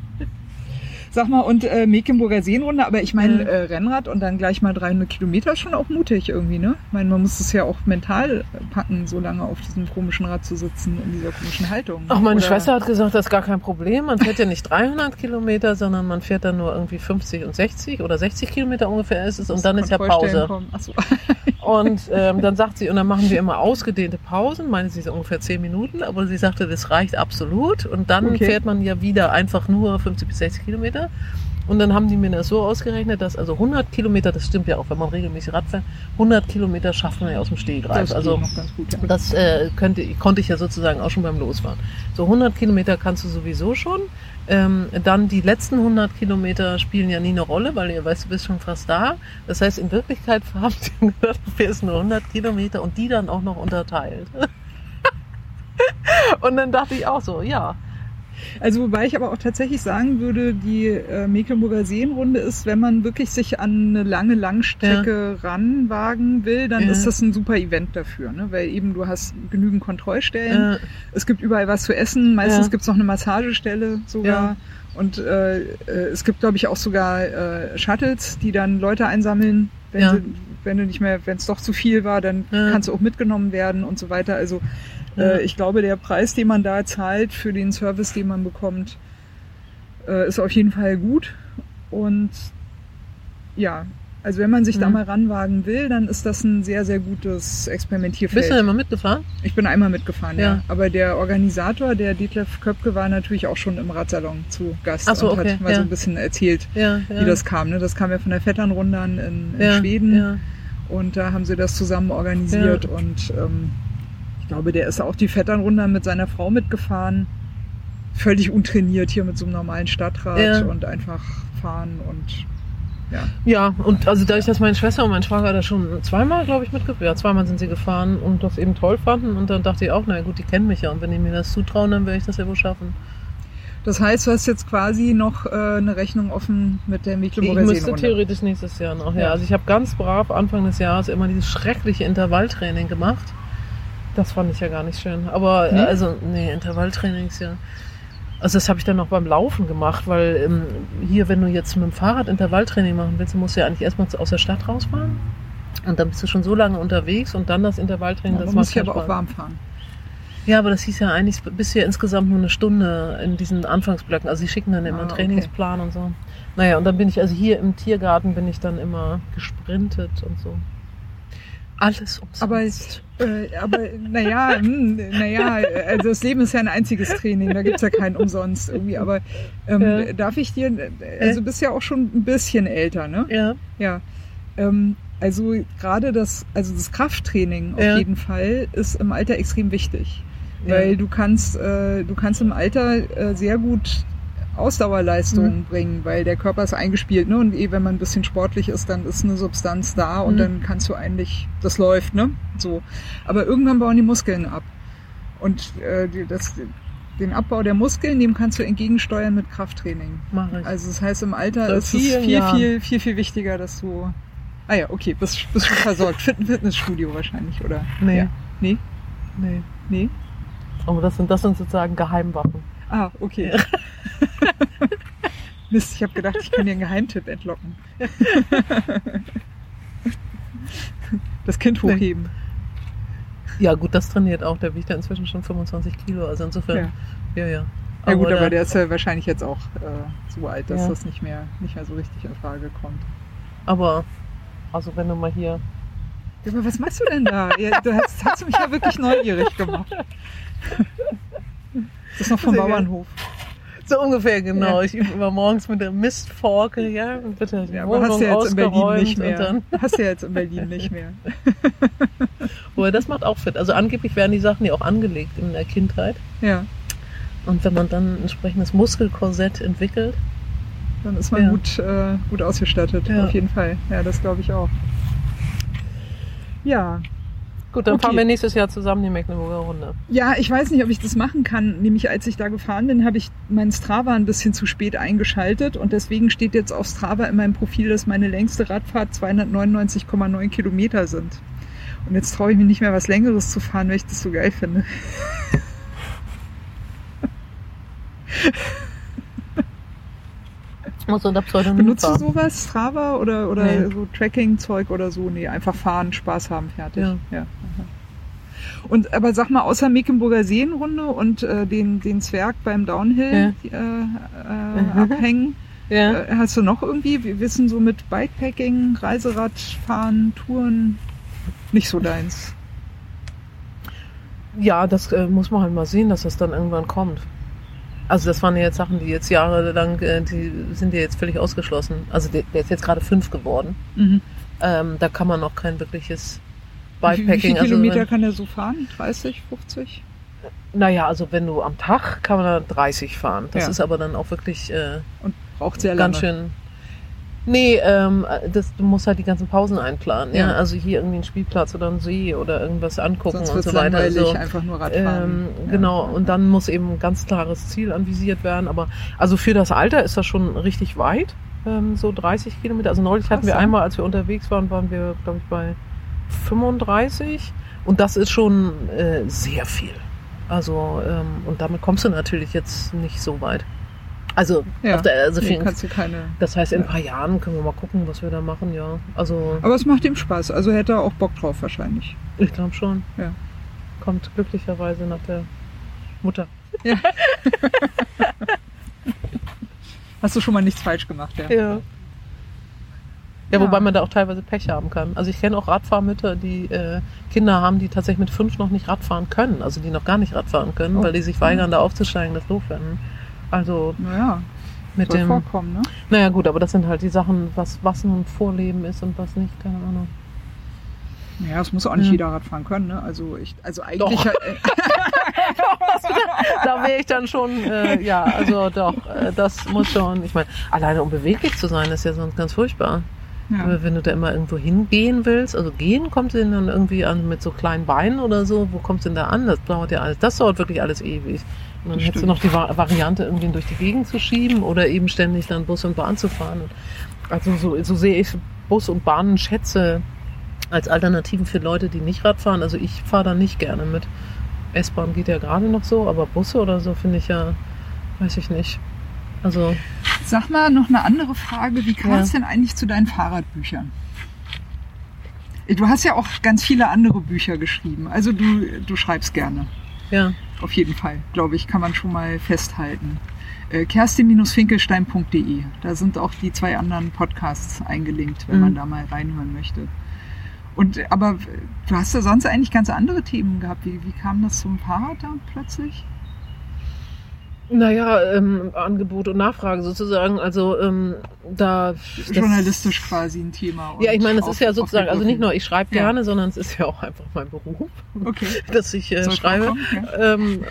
Sag mal, und äh, Mecklenburger Seenrunde, aber ich meine, Ja. äh, Rennrad und dann gleich mal 300 Kilometer ist schon auch mutig irgendwie, ne? Ich meine, man muss es ja auch mental packen, so lange auf diesem komischen Rad zu sitzen, in dieser komischen Haltung. Ach, meine Oder- Schwester hat gesagt, das ist gar kein Problem. Man fährt ja nicht 300 Kilometer, sondern man fährt dann nur irgendwie 50 und 60 oder 60 Kilometer ungefähr ist es und dann ist ja Pause. kommen. Und ähm, dann sagt sie, und dann machen wir immer ausgedehnte Pausen, meine sie so ungefähr 10 Minuten, aber sie sagte, das reicht absolut. Und dann Okay. fährt man ja wieder einfach nur 50 bis 60 Kilometer. Und dann haben die mir das so ausgerechnet, dass also 100 Kilometer, das stimmt ja auch, wenn man regelmäßig Rad fährt, 100 Kilometer schafft man ja aus dem Stehgreif. Das also gut, ja. das äh, könnte, konnte ich ja sozusagen auch schon beim Losfahren. So 100 Kilometer kannst du sowieso schon. Ähm, dann die letzten 100 Kilometer spielen ja nie eine Rolle, weil ihr weißt, du bist schon fast da. Das heißt, in Wirklichkeit haben sie nur 100 Kilometer und die dann auch noch unterteilt. und dann dachte ich auch so, ja, Also wobei ich aber auch tatsächlich sagen würde, die äh, Mecklenburger Seenrunde ist, wenn man wirklich sich an eine lange Langstrecke ranwagen will, dann Ja. ist das ein super Event dafür, ne? weil eben du hast genügend Kontrollstellen, äh, es gibt überall was zu essen, meistens Ja. gibt's noch eine Massagestelle sogar. Ja. Und äh, äh, es gibt, glaube ich, auch sogar äh, Shuttles, die dann Leute einsammeln, wenn, Ja. sie, wenn du nicht mehr, wenn es doch zu viel war, dann Ja. kannst du auch mitgenommen werden und so weiter. Also Ja. äh, ich glaube, der Preis, den man da zahlt für den Service, den man bekommt, äh, ist auf jeden Fall gut. Und ja, also wenn man sich da Mhm. mal ranwagen will, dann ist das ein sehr, sehr gutes Experimentierfeld. bist du denn immer mitgefahren? Ich bin einmal mitgefahren, ja. Ja. Aber der Organisator, der Detlef Köpke, war natürlich auch schon im Radsalon zu Gast Ach so, und okay, hat mal ja. so ein bisschen erzählt, Ja, wie das kam. Ne? Das kam ja von der Vetternrundern in, in Schweden und da haben sie das zusammen organisiert und ähm, ich glaube, der ist auch die Vetternrundern mit seiner Frau mitgefahren. Völlig untrainiert hier mit so einem normalen Stadtrad Ja. und einfach fahren und ja. Ja, und also dadurch, dass meine Schwester und mein Schwager da schon zweimal, glaube ich, mitgefahren, ja, zweimal sind sie gefahren und das eben toll fanden und dann dachte ich auch, na gut, die kennen mich ja und wenn die mir das zutrauen, dann werde ich das ja wohl schaffen. Das heißt, du hast jetzt quasi noch äh, eine Rechnung offen mit der Ich Mecklenburger müsste Seenrunde. theoretisch nächstes Jahr noch, ja. Ja. Also ich habe ganz brav Anfang des Jahres immer dieses schreckliche Intervalltraining gemacht. Das fand ich ja gar nicht schön. Aber Nee? äh, also, nee, Intervalltraining ist ja. Also das habe ich dann noch beim Laufen gemacht, weil ähm, hier, wenn du jetzt mit dem Fahrrad Intervalltraining machen willst, musst du ja eigentlich erstmal aus der Stadt rausfahren. Und dann bist du schon so lange unterwegs und dann das Intervalltraining, Ja, das muss keinen aber auch warm fahren. Ja, aber das hieß ja eigentlich bis hier insgesamt nur eine Stunde in diesen Anfangsblöcken. Also sie schicken dann immer Ah, einen okay. Trainingsplan und so. Naja, und dann bin ich, also hier im Tiergarten bin ich dann immer gesprintet und so. Alles umsonst. Aber, äh, aber naja, naja, also das Leben ist ja ein einziges Training, da gibt's ja keinen umsonst irgendwie. Aber ähm, Ja. darf ich dir, also du bist ja auch schon ein bisschen älter, ne? ja, Ja. Ähm, also gerade das, also das Krafttraining auf Ja. jeden Fall ist im Alter extrem wichtig. Ja. Weil du kannst, äh, du kannst im Alter äh, sehr gut Ausdauerleistung Mhm. bringen, weil der Körper ist eingespielt, ne? Und eh, wenn man ein bisschen sportlich ist, dann ist eine Substanz da und Mhm. dann kannst du eigentlich, das läuft, ne? So. Aber irgendwann bauen die Muskeln ab. Und äh, das, den Abbau der Muskeln, dem kannst du entgegensteuern mit Krafttraining. mache ich. Also das heißt, im Alter Seit ist es viel, Jahren. viel, viel, viel wichtiger, dass du. Ah ja, okay, bist, bist schon versorgt. Fit Fitnessstudio wahrscheinlich, oder? Nee. Ja. Nee? nee. Nee? Aber das sind, das sind sozusagen Geheimwaffen. Ah, okay. Mist, ich habe gedacht, ich kann dir einen Geheimtipp entlocken. Das Kind Nee. hochheben. Ja, gut, das trainiert auch. Der wiegt ja inzwischen schon 25 Kilo. Also insofern, ja, ja. Ja gut, aber der, ist ja wahrscheinlich jetzt auch äh, so alt, dass Ja. das nicht mehr, nicht mehr so richtig in Frage kommt. aber, also wenn du mal hier Ja, aber was machst du denn da? Ja, du hast, hast du mich ja wirklich neugierig gemacht. Das ist noch vom. Bauernhof. So ungefähr, genau. Ja. Ich übe immer morgens mit der Mistforke, ja, bitte Ja, aber hast du ja jetzt in Berlin nicht mehr. Hast du ja jetzt in Berlin nicht mehr. Wobei, das macht auch fit. Also angeblich werden die Sachen ja auch angelegt in der Kindheit. Ja, Und wenn man dann ein entsprechendes Muskelkorsett entwickelt, dann ist man Ja. gut, äh, gut ausgestattet, Ja. auf jeden Fall. Ja, das glaube ich auch. Ja, Gut, dann Okay. fahren wir nächstes Jahr zusammen die Mecklenburger Runde. Ja, ich weiß nicht, ob ich das machen kann. Nämlich als ich da gefahren bin, habe ich meinen Strava ein bisschen zu spät eingeschaltet und deswegen steht jetzt auf Strava in meinem Profil, dass meine längste Radfahrt 299,9 Kilometer sind. Und jetzt traue ich mich nicht mehr, was Längeres zu fahren, weil ich das so geil finde. Muss unter Pseudonym Benutzt du fahren. sowas, Strava oder, oder Nee. so Tracking-Zeug oder so? Nee, einfach fahren, Spaß haben, fertig. Ja. Ja. Und aber sag mal, außer Mecklenburger Seenrunde und äh, den, den Zwerg beim Downhill äh, äh, Mhm. abhängen, Ja. äh, hast du noch irgendwie, wir wissen so mit Bikepacking, Reiseradfahren, Touren, nicht so deins. Ja, das äh, muss man halt mal sehen, dass das dann irgendwann kommt. Also das waren ja jetzt Sachen, die jetzt jahrelang, äh, die sind ja jetzt völlig ausgeschlossen. Also der, der ist jetzt gerade fünf geworden. Mhm. Ähm, da kann man noch kein wirkliches Wie, wie Bikepacking. viele also Kilometer wenn, kann er so fahren? 30, 50? naja, also wenn du am Tag kann man da 30 fahren. Das Ja. ist aber dann auch wirklich äh, Und braucht sehr lange. ganz schön. Nee, ähm, das, du musst halt die ganzen Pausen einplanen. Ja. Ja. Also hier irgendwie einen Spielplatz oder einen See oder irgendwas angucken Sonst und so weiter. Also, einfach nur Radfahren. Ähm, Ja. Genau, und dann muss eben ein ganz klares Ziel anvisiert werden. Aber also für das Alter ist das schon richtig weit, ähm, so 30 Kilometer. Also neulich hatten Krass, wir ja. einmal, als wir unterwegs waren, waren wir, glaube ich, bei 35. Und das ist schon äh, sehr viel. Also, ähm, und damit kommst du natürlich jetzt nicht so weit. Also, Ja. auf der, also Nee, kannst du keine. das heißt, in ein Ja. paar Jahren können wir mal gucken, was wir da machen, ja. Also, Aber es macht ihm Spaß. Also hätte er auch Bock drauf wahrscheinlich. ich glaube schon. Ja. Kommt glücklicherweise nach der Mutter. Hast du schon mal nichts falsch gemacht, ja? Ja. Ja, Ja. wobei man da auch teilweise Pech haben kann. Also ich kenne auch Radfahrmütter, die äh, Kinder haben, die tatsächlich mit fünf noch nicht Radfahren können. Also die noch gar nicht Radfahren können, Oh. weil die sich weigern, da aufzusteigen, das doof finden. Also Naja, mit dem. vorkommen, ne? Naja gut, aber das sind halt die Sachen, was, was nun Vorleben ist und was nicht, keine Ahnung. Naja, es muss auch nicht Ja. jeder Radfahren können, ne? Also ich, also eigentlich. Doch. halt- da wäre ich dann schon, äh, ja, also doch, äh, das muss schon. Ich meine, alleine um beweglich zu sein, ist ja sonst ganz furchtbar. ja. Aber Wenn du da immer irgendwo hingehen willst, also gehen kommt denn dann irgendwie an mit so kleinen Beinen oder so, wo kommst du denn da an? Das dauert ja alles, das dauert wirklich alles ewig. Du stimmt. noch die Va- Variante, irgendwie durch die Gegend zu schieben oder eben ständig dann Bus und Bahn zu fahren. Also so, so sehe ich Bus und Bahnenschätze als Alternativen für Leute, die nicht Rad fahren. Also ich fahre da nicht gerne mit. S-Bahn geht ja gerade noch so, aber Busse oder so finde ich ja, weiß ich nicht. Also Sag mal noch eine andere Frage. Wie kam es Ja. denn eigentlich zu deinen Fahrradbüchern? Du hast ja auch ganz viele andere Bücher geschrieben. Also du, du schreibst gerne. ja, Auf jeden Fall, glaube ich, kann man schon mal festhalten. Äh, Kerstin-finkelstein.de. Da sind auch die zwei anderen Podcasts eingelinkt, wenn Mhm. man da mal reinhören möchte. Und aber du hast ja sonst eigentlich ganz andere Themen gehabt. Wie, wie kam das zum Fahrrad da plötzlich? Naja, ähm, Angebot und Nachfrage sozusagen. Also ähm, da das- Journalistisch quasi ein Thema. Ja, ich meine, es auf- ist ja sozusagen, also nicht nur ich schreibe Ja. gerne, sondern es ist ja auch einfach mein Beruf, Okay. dass ich äh, schreibe. ja. Ähm,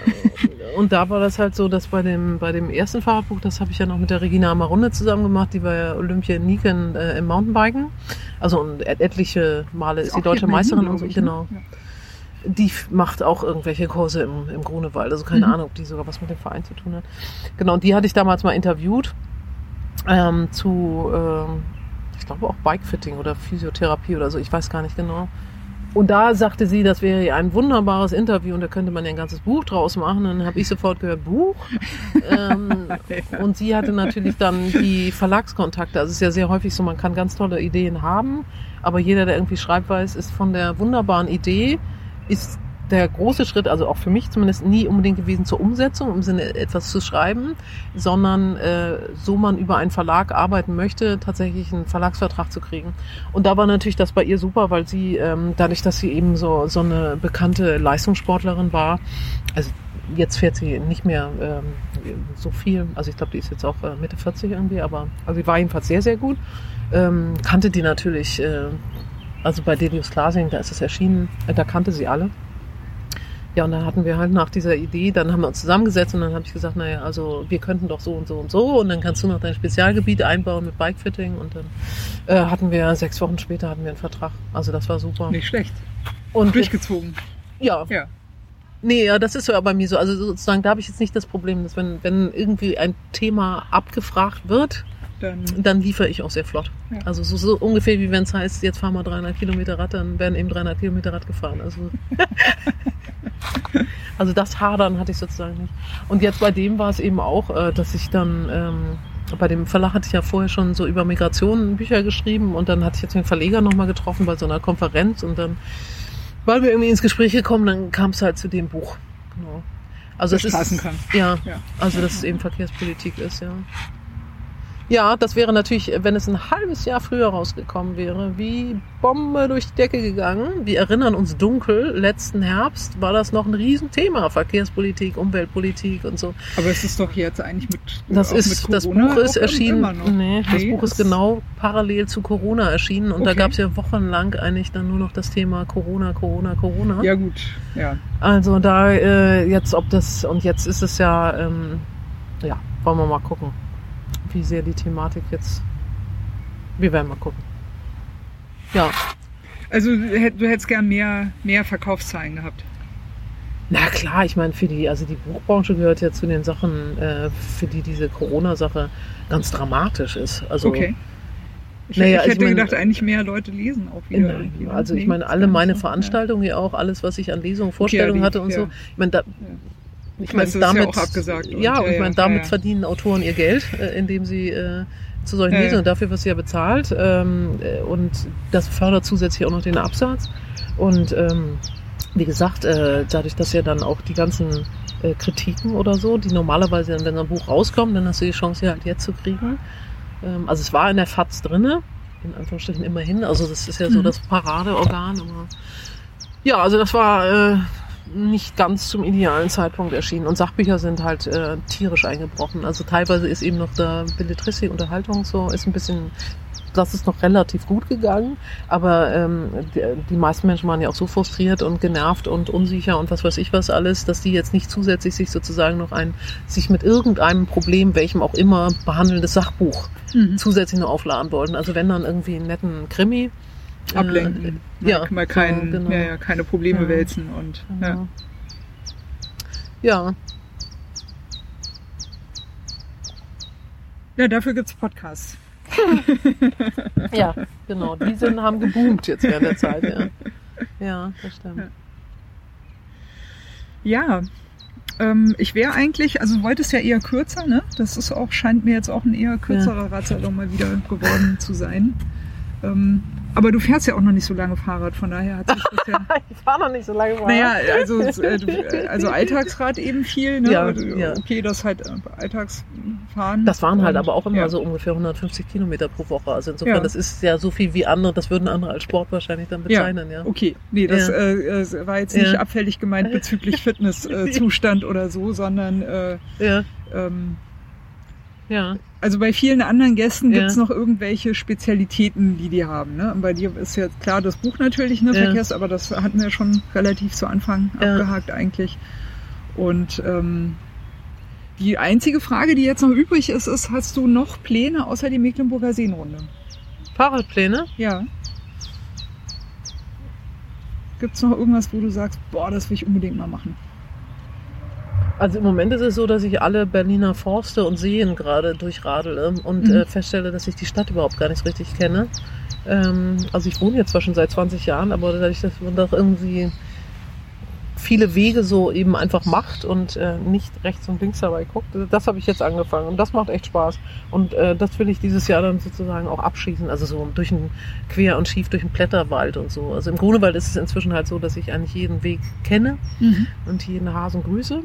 und da war das halt so, dass bei dem bei dem ersten Fahrradbuch, das habe ich ja noch mit der Regina Amarunde zusammen gemacht, die war ja Olympianiken äh, im Mountainbiken. Also und et- etliche Male ist, auch die deutsche Meisterin und so, ne? genau. Ja. Die macht auch irgendwelche Kurse im, im Grunewald. Also keine Mhm. Ahnung, ob die sogar was mit dem Verein zu tun hat. Genau, und die hatte ich damals mal interviewt ähm, zu, ähm, ich glaube auch Bikefitting oder Physiotherapie oder so, ich weiß gar nicht genau. Und da sagte sie, das wäre ja ein wunderbares Interview und da könnte man ja ein ganzes Buch draus machen. Und dann habe ich sofort gehört, Buch. ähm, und sie hatte natürlich dann die Verlagskontakte. Also es ist ja sehr häufig so, man kann ganz tolle Ideen haben, aber jeder, der irgendwie schreibt, weiß, ist von der wunderbaren Idee, ist der große Schritt, also auch für mich zumindest, nie unbedingt gewesen zur Umsetzung, im Sinne etwas zu schreiben, sondern äh, so man über einen Verlag arbeiten möchte, tatsächlich einen Verlagsvertrag zu kriegen. Und da war natürlich das bei ihr super, weil sie, ähm, dadurch, dass sie eben so, so eine bekannte Leistungssportlerin war, also jetzt fährt sie nicht mehr ähm, so viel, also ich glaube, die ist jetzt auch äh, Mitte 40 irgendwie, aber also sie war jedenfalls sehr, sehr gut, ähm, kannte die natürlich, äh, also bei Delius Glasing, da ist es erschienen, äh, da kannte sie alle. Ja, und dann hatten wir halt nach dieser Idee, dann haben wir uns zusammengesetzt und dann habe ich gesagt, naja, also wir könnten doch so und so und so und dann kannst du noch dein Spezialgebiet einbauen mit Bikefitting und dann äh, hatten wir sechs Wochen später hatten wir einen Vertrag. Also das war super. Nicht schlecht. Und Durchgezogen. ja, Ja. Nee, ja, das ist ja bei mir so. Also sozusagen, da habe ich jetzt nicht das Problem, dass wenn, wenn irgendwie ein Thema abgefragt wird, Dann, dann liefere ich auch sehr flott. Ja. Also so, so ungefähr wie wenn es heißt, jetzt fahren wir 300 Kilometer Rad, dann werden eben 300 Kilometer Rad gefahren. Also, also das Hadern hatte ich sozusagen nicht. Und jetzt bei dem war es eben auch, äh, dass ich dann, ähm, bei dem Verlag hatte ich ja vorher schon so über Migration Bücher geschrieben und dann hatte ich jetzt den Verleger nochmal getroffen bei so einer Konferenz und dann waren wir irgendwie ins Gespräch gekommen, dann kam es halt zu dem Buch. Genau. Also Der es ist, ja, Ja. also dass es eben Verkehrspolitik ist, ja. Ja, das wäre natürlich, wenn es ein halbes Jahr früher rausgekommen wäre, wie Bombe durch die Decke gegangen. Wir erinnern uns dunkel, letzten Herbst war das noch ein Riesenthema, Verkehrspolitik, Umweltpolitik und so. Aber es ist doch jetzt eigentlich mit Das ist, mit das Buch ist erschienen, nee, das Nee, Buch ist genau parallel zu Corona erschienen und da Okay. gab es ja wochenlang eigentlich dann nur noch das Thema Corona, Corona, Corona. Ja gut, ja. Also da äh, jetzt, ob das, und jetzt ist es ja, ähm, ja, wollen wir mal gucken, wie sehr die Thematik jetzt, wir werden mal gucken. Ja, Also du hätt- du hättest gern mehr, mehr Verkaufszahlen gehabt. na klar, ich meine, für die, also die Buchbranche gehört ja zu den Sachen, äh, für die diese Corona-Sache ganz dramatisch ist. Also, Okay. Ich, Naja, ich hätte ich mein- gedacht, eigentlich mehr Leute lesen auch wieder. in, irgendwie, also ich meine, alle meine. Veranstaltungen ja auch, alles, was ich an Lesungen, ja, Vorstellungen die- hatte und ja. so. Ich meine, da, ich meine, damit, ja abgesagt und- ja, und ja, ich meine, damit ja, verdienen Autoren ihr Geld, äh, indem sie äh, zu solchen Ja. Lesungen, dafür wirst du ja bezahlt ähm, äh, und das fördert zusätzlich auch noch den Absatz und ähm, wie gesagt, äh, dadurch, dass ja dann auch die ganzen äh, Kritiken oder so, die normalerweise, wenn ein Buch rauskommt, dann hast du die Chance, sie halt jetzt zu kriegen. Ähm, also es war in der FAZ drinne, in Anführungsstrichen immerhin. Also das ist ja so Mhm. das Paradeorgan. Aber ja, also das war äh, nicht ganz zum idealen Zeitpunkt erschienen. Und Sachbücher sind halt äh, tierisch eingebrochen. Also teilweise ist eben noch der Belletristik, Unterhaltung so, ist ein bisschen, das ist noch relativ gut gegangen. Aber ähm, die, die meisten Menschen waren ja auch so frustriert und genervt und unsicher und was weiß ich was alles, dass die jetzt nicht zusätzlich sich sozusagen noch ein, sich mit irgendeinem Problem, welchem auch immer, behandelndes Sachbuch Mhm. zusätzlich noch aufladen wollten. Also wenn dann irgendwie einen netten Krimi. Äh, Ablenken. Mal, ja, mal kein, genau, genau. Ja, ja, keine Probleme Ja. wälzen und ja. Genau. Ja, ja, dafür gibt's Podcasts. ja, genau. Die sind, haben geboomt jetzt während der Zeit, ja. Ja, das stimmt. Ja, ähm, ich wäre eigentlich, also wolltest ja eher kürzer, ne? Das ist auch, scheint mir jetzt auch ein eher kürzerer Radsalon mal wieder geworden zu sein. Ähm, aber du fährst ja auch noch nicht so lange Fahrrad, von daher hat sich das ja. Ich fahre noch nicht so lange Fahrrad. Naja, also, äh, du- also Alltagsrad eben viel, ne? Ja, du- ja. Okay, das halt äh, Alltagsfahren. Das waren halt aber auch immer ja. so ungefähr 150 Kilometer pro Woche. Also insofern, Ja. das ist ja so viel wie andere, das würden andere als Sport wahrscheinlich dann bezeichnen, ja. okay. Nee, das äh, äh, war jetzt nicht abfällig gemeint bezüglich Fitnesszustand äh, oder so, sondern äh, Ja, ähm, ja. Also bei vielen anderen Gästen Ja. gibt's noch irgendwelche Spezialitäten, die die haben. Ne? Und bei dir ist ja klar das Buch natürlich, ne, Ja. Verkehrs, aber das hatten wir schon relativ zu Anfang Ja. abgehakt eigentlich. Und ähm, die einzige Frage, die jetzt noch übrig ist, ist, hast du noch Pläne außer die Mecklenburger Seenrunde? Fahrradpläne? Ja. Gibt's noch irgendwas, wo du sagst, boah, das will ich unbedingt mal machen? Also im Moment ist es so, dass ich alle Berliner Forste und Seen gerade durchradele und Mhm. äh, feststelle, dass ich die Stadt überhaupt gar nicht richtig kenne. Ähm, also ich wohne jetzt zwar schon seit 20 Jahren, aber dadurch, dass man doch irgendwie viele Wege so eben einfach macht und äh, nicht rechts und links dabei guckt, das habe ich jetzt angefangen und das macht echt Spaß. Und äh, das will ich dieses Jahr dann sozusagen auch abschießen, also so durch ein quer und schief durch einen Blätterwald und so. Also im Grunewald ist es inzwischen halt so, dass ich eigentlich jeden Weg kenne und jeden Hasen grüße.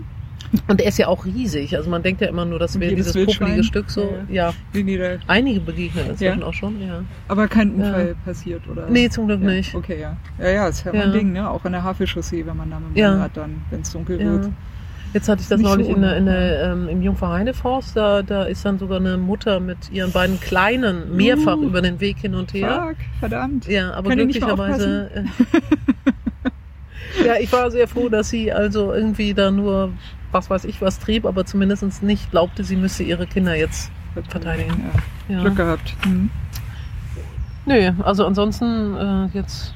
Und der ist ja auch riesig. Also man denkt ja immer nur, das Und wäre jedes dieses Wildschwein? Stück so. Ja, Ja, einige begegnen inzwischen Ja? auch schon, ja. aber kein Ja. Unfall passiert, oder? Nee, zum Glück ja, nicht. Okay, ja. Ja, ja, ist ja, Ja. ein Ding, ne? Auch an der Havelchaussee, wenn man da mit dem Ja. Fahrrad dann, wenn es dunkel Ja. wird. Jetzt hatte ich das Nicht neulich so in der, in der, ähm, im Jungfrau-Heine-Forst. Da, da ist dann sogar eine Mutter mit ihren beiden Kleinen mehrfach Uh. über den Weg hin und her. Fuck, verdammt. Ja, aber Kann glücklicherweise. äh, ja, ich war sehr froh, dass sie also irgendwie da nur, was weiß ich, was trieb, aber zumindest nicht glaubte, sie müsse ihre Kinder jetzt verteidigen. Ja. Ja. Glück gehabt. Mhm. Nö, also ansonsten äh, jetzt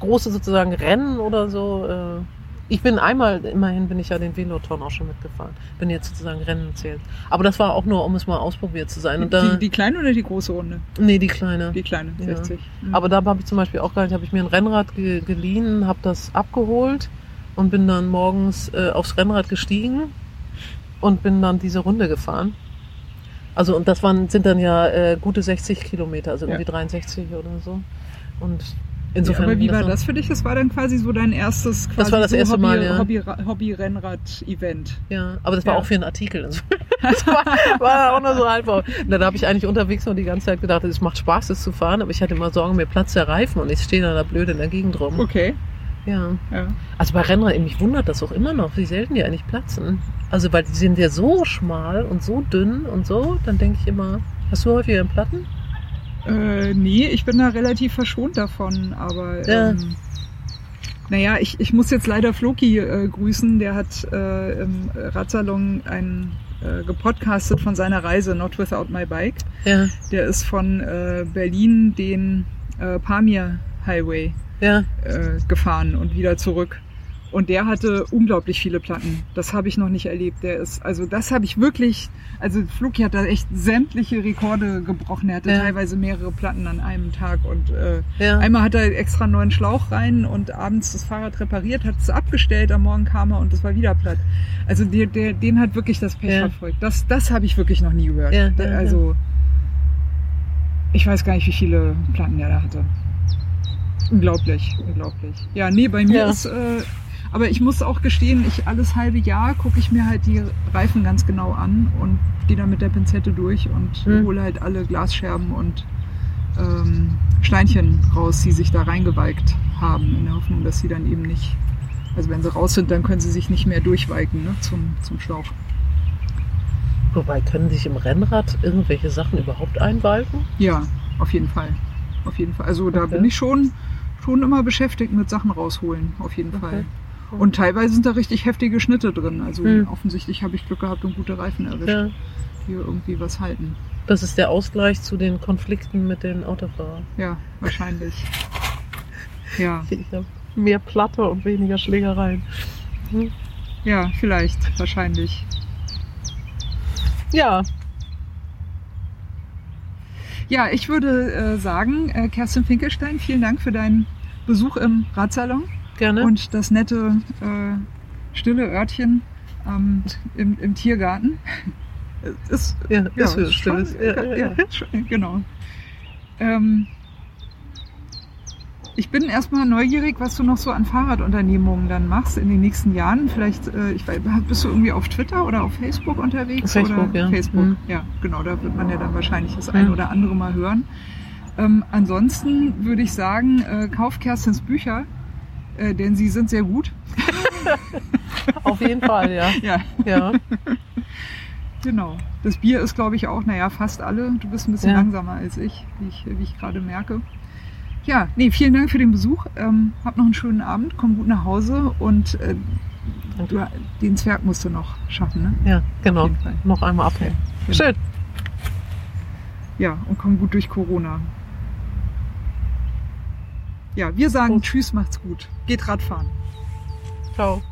große sozusagen Rennen oder so. Äh, ich bin einmal, immerhin bin ich ja den Veloton auch schon mitgefahren. Bin jetzt sozusagen Rennen zählt. Aber das war auch nur, um es mal ausprobiert zu sein. Und da, die, die kleine oder die große Runde? nee, die kleine. Die kleine, Ja. 60. Mhm. Aber da habe ich zum Beispiel auch gehalten, habe ich mir ein Rennrad ge geliehen, habe das abgeholt und bin dann morgens äh, aufs Rennrad gestiegen und bin dann diese Runde gefahren. Also und das waren sind dann ja äh, gute 60 Kilometer, also Ja. irgendwie 63 oder so. Und Ja, insofern. aber wie war war- das für dich? Das war dann quasi so dein erstes quasi Das war das so erste Hobby, Mal, ja. Hobby, Hobby-Rennrad-Event. Ja, aber das war Ja. auch für einen Artikel. Das war, war auch nur so halb. Na, Da habe ich eigentlich unterwegs nur die ganze Zeit gedacht, es macht Spaß, das zu fahren, aber ich hatte immer Sorgen, mir platzt der Reifen und ich stehe da, da blöd in der Gegend rum. Okay. Ja. Ja. Also bei Rennrädern, mich wundert das auch immer noch, wie selten die eigentlich platzen. Also weil die sind ja so schmal und so dünn und so, dann denke ich immer, hast du häufiger einen Platten? Äh, nee, ich bin da relativ verschont davon, aber Ja. ähm, naja, ich, ich muss jetzt leider Floki äh, grüßen, der hat äh, im Radsalon ein äh, gepodcastet von seiner Reise Not Without My Bike. Ja, Der ist von äh, Berlin den äh, Pamir Highway ja, äh, gefahren und wieder zurück. Und der hatte unglaublich viele Platten. Das habe ich noch nicht erlebt. Der ist, also das habe ich wirklich, also Fluki hat da echt sämtliche Rekorde gebrochen. Er hatte Ja. teilweise mehrere Platten an einem Tag und äh, ja. einmal hat er extra einen neuen Schlauch rein und abends das Fahrrad repariert, hat es abgestellt, am Morgen kam er und das war wieder platt. Also der, der, den hat wirklich das Pech Ja. verfolgt. Das, das habe ich wirklich noch nie gehört. Also ich weiß gar nicht, wie viele Platten der da hatte. Unglaublich, unglaublich. Ja, nee, bei mir Ja. ist, äh, aber ich muss auch gestehen, ich alles halbe Jahr gucke ich mir halt die Reifen ganz genau an und gehe dann mit der Pinzette durch und Hm. hole halt alle Glasscherben und ähm, Steinchen raus, die sich da reingewalkt haben, in der Hoffnung, dass sie dann eben nicht, also wenn sie raus sind, dann können sie sich nicht mehr durchwalken ne, zum, zum Schlauch. Wobei, können sich im Rennrad irgendwelche Sachen überhaupt einwalken? Ja, auf jeden Fall. Auf jeden Fall. Also da Okay. bin ich schon, schon immer beschäftigt mit Sachen rausholen, auf jeden Fall. Okay. Und teilweise sind da richtig heftige Schnitte drin. Also Hm. offensichtlich habe ich Glück gehabt und gute Reifen erwischt, Ja. die irgendwie was halten. Das ist der Ausgleich zu den Konflikten mit den Autofahrern. Ja, wahrscheinlich. Ja, mehr Platte und weniger Schlägereien. Hm. ja, vielleicht, wahrscheinlich. Ja, Ja, ich würde äh, sagen, äh, Kerstin Finkelstein, vielen Dank für deinen Besuch im Radsalon gerne. und das nette, äh, stille Örtchen ähm, im, im Tiergarten. Ist, ja, ja, ist Stilles. schon- Ja, ja, ja. genau. Ähm, ich bin erstmal neugierig, was du noch so an Fahrradunternehmungen dann machst in den nächsten Jahren. Vielleicht, äh, ich weiß, bist du irgendwie auf Twitter oder auf Facebook unterwegs? Facebook, oder? ja. Facebook, Mhm. ja, genau, da wird man ja dann wahrscheinlich das ein oder andere mal hören. Ähm, ansonsten würde ich sagen, äh, kauf Kerstins Bücher, äh, denn sie sind sehr gut. Auf jeden Fall, ja. Ja, ja. genau. Das Bier ist, glaube ich, auch, naja, fast alle. Du bist ein bisschen Ja. langsamer als ich, wie ich, wie ich gerade merke. Ja, nee, vielen Dank für den Besuch. Ähm, hab noch einen schönen Abend, komm gut nach Hause und äh, du, den Zwerg musst du noch schaffen, ne? Ja, genau. Noch einmal abhängen. Genau. Schön. Ja, und komm gut durch Corona. Ja, wir sagen Gut. Tschüss, macht's gut. Geht Radfahren. Ciao.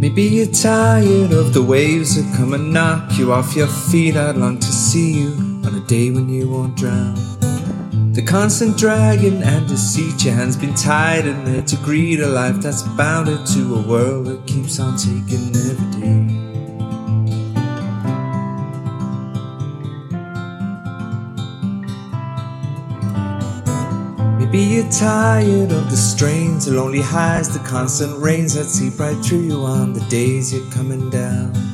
Maybe you're tired of the waves that come and knock you off your feet. I'd long to see you on a day when you won't drown. The constant dragging and deceit, your hands been tied in there to greet a life that's bounded to a world that keeps on taking every day. Maybe you're tired of the strains, the lonely highs, the constant rains that seep right through you on the days you're coming down.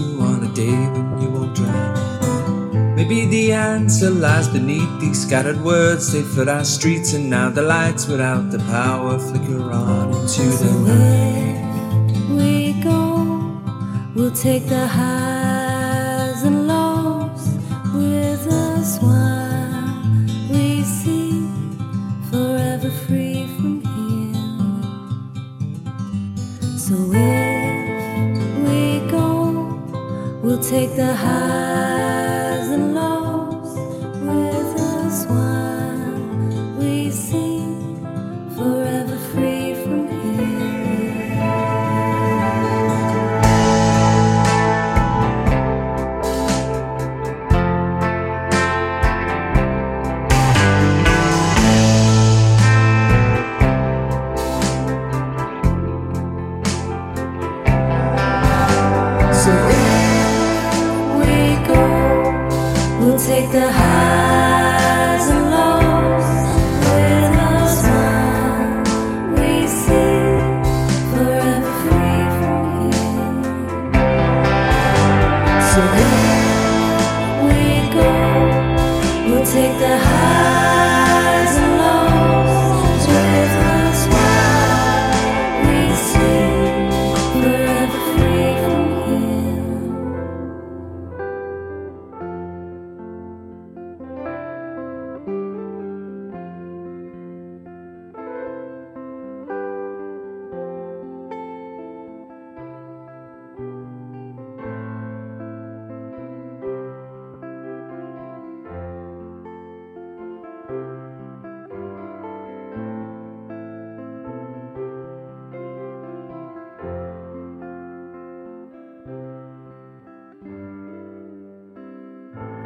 on a day when you won't drown. Maybe the answer lies beneath these scattered words. They flood our streets, and now the lights without the power flicker on into the night. Where we go, we'll take the highs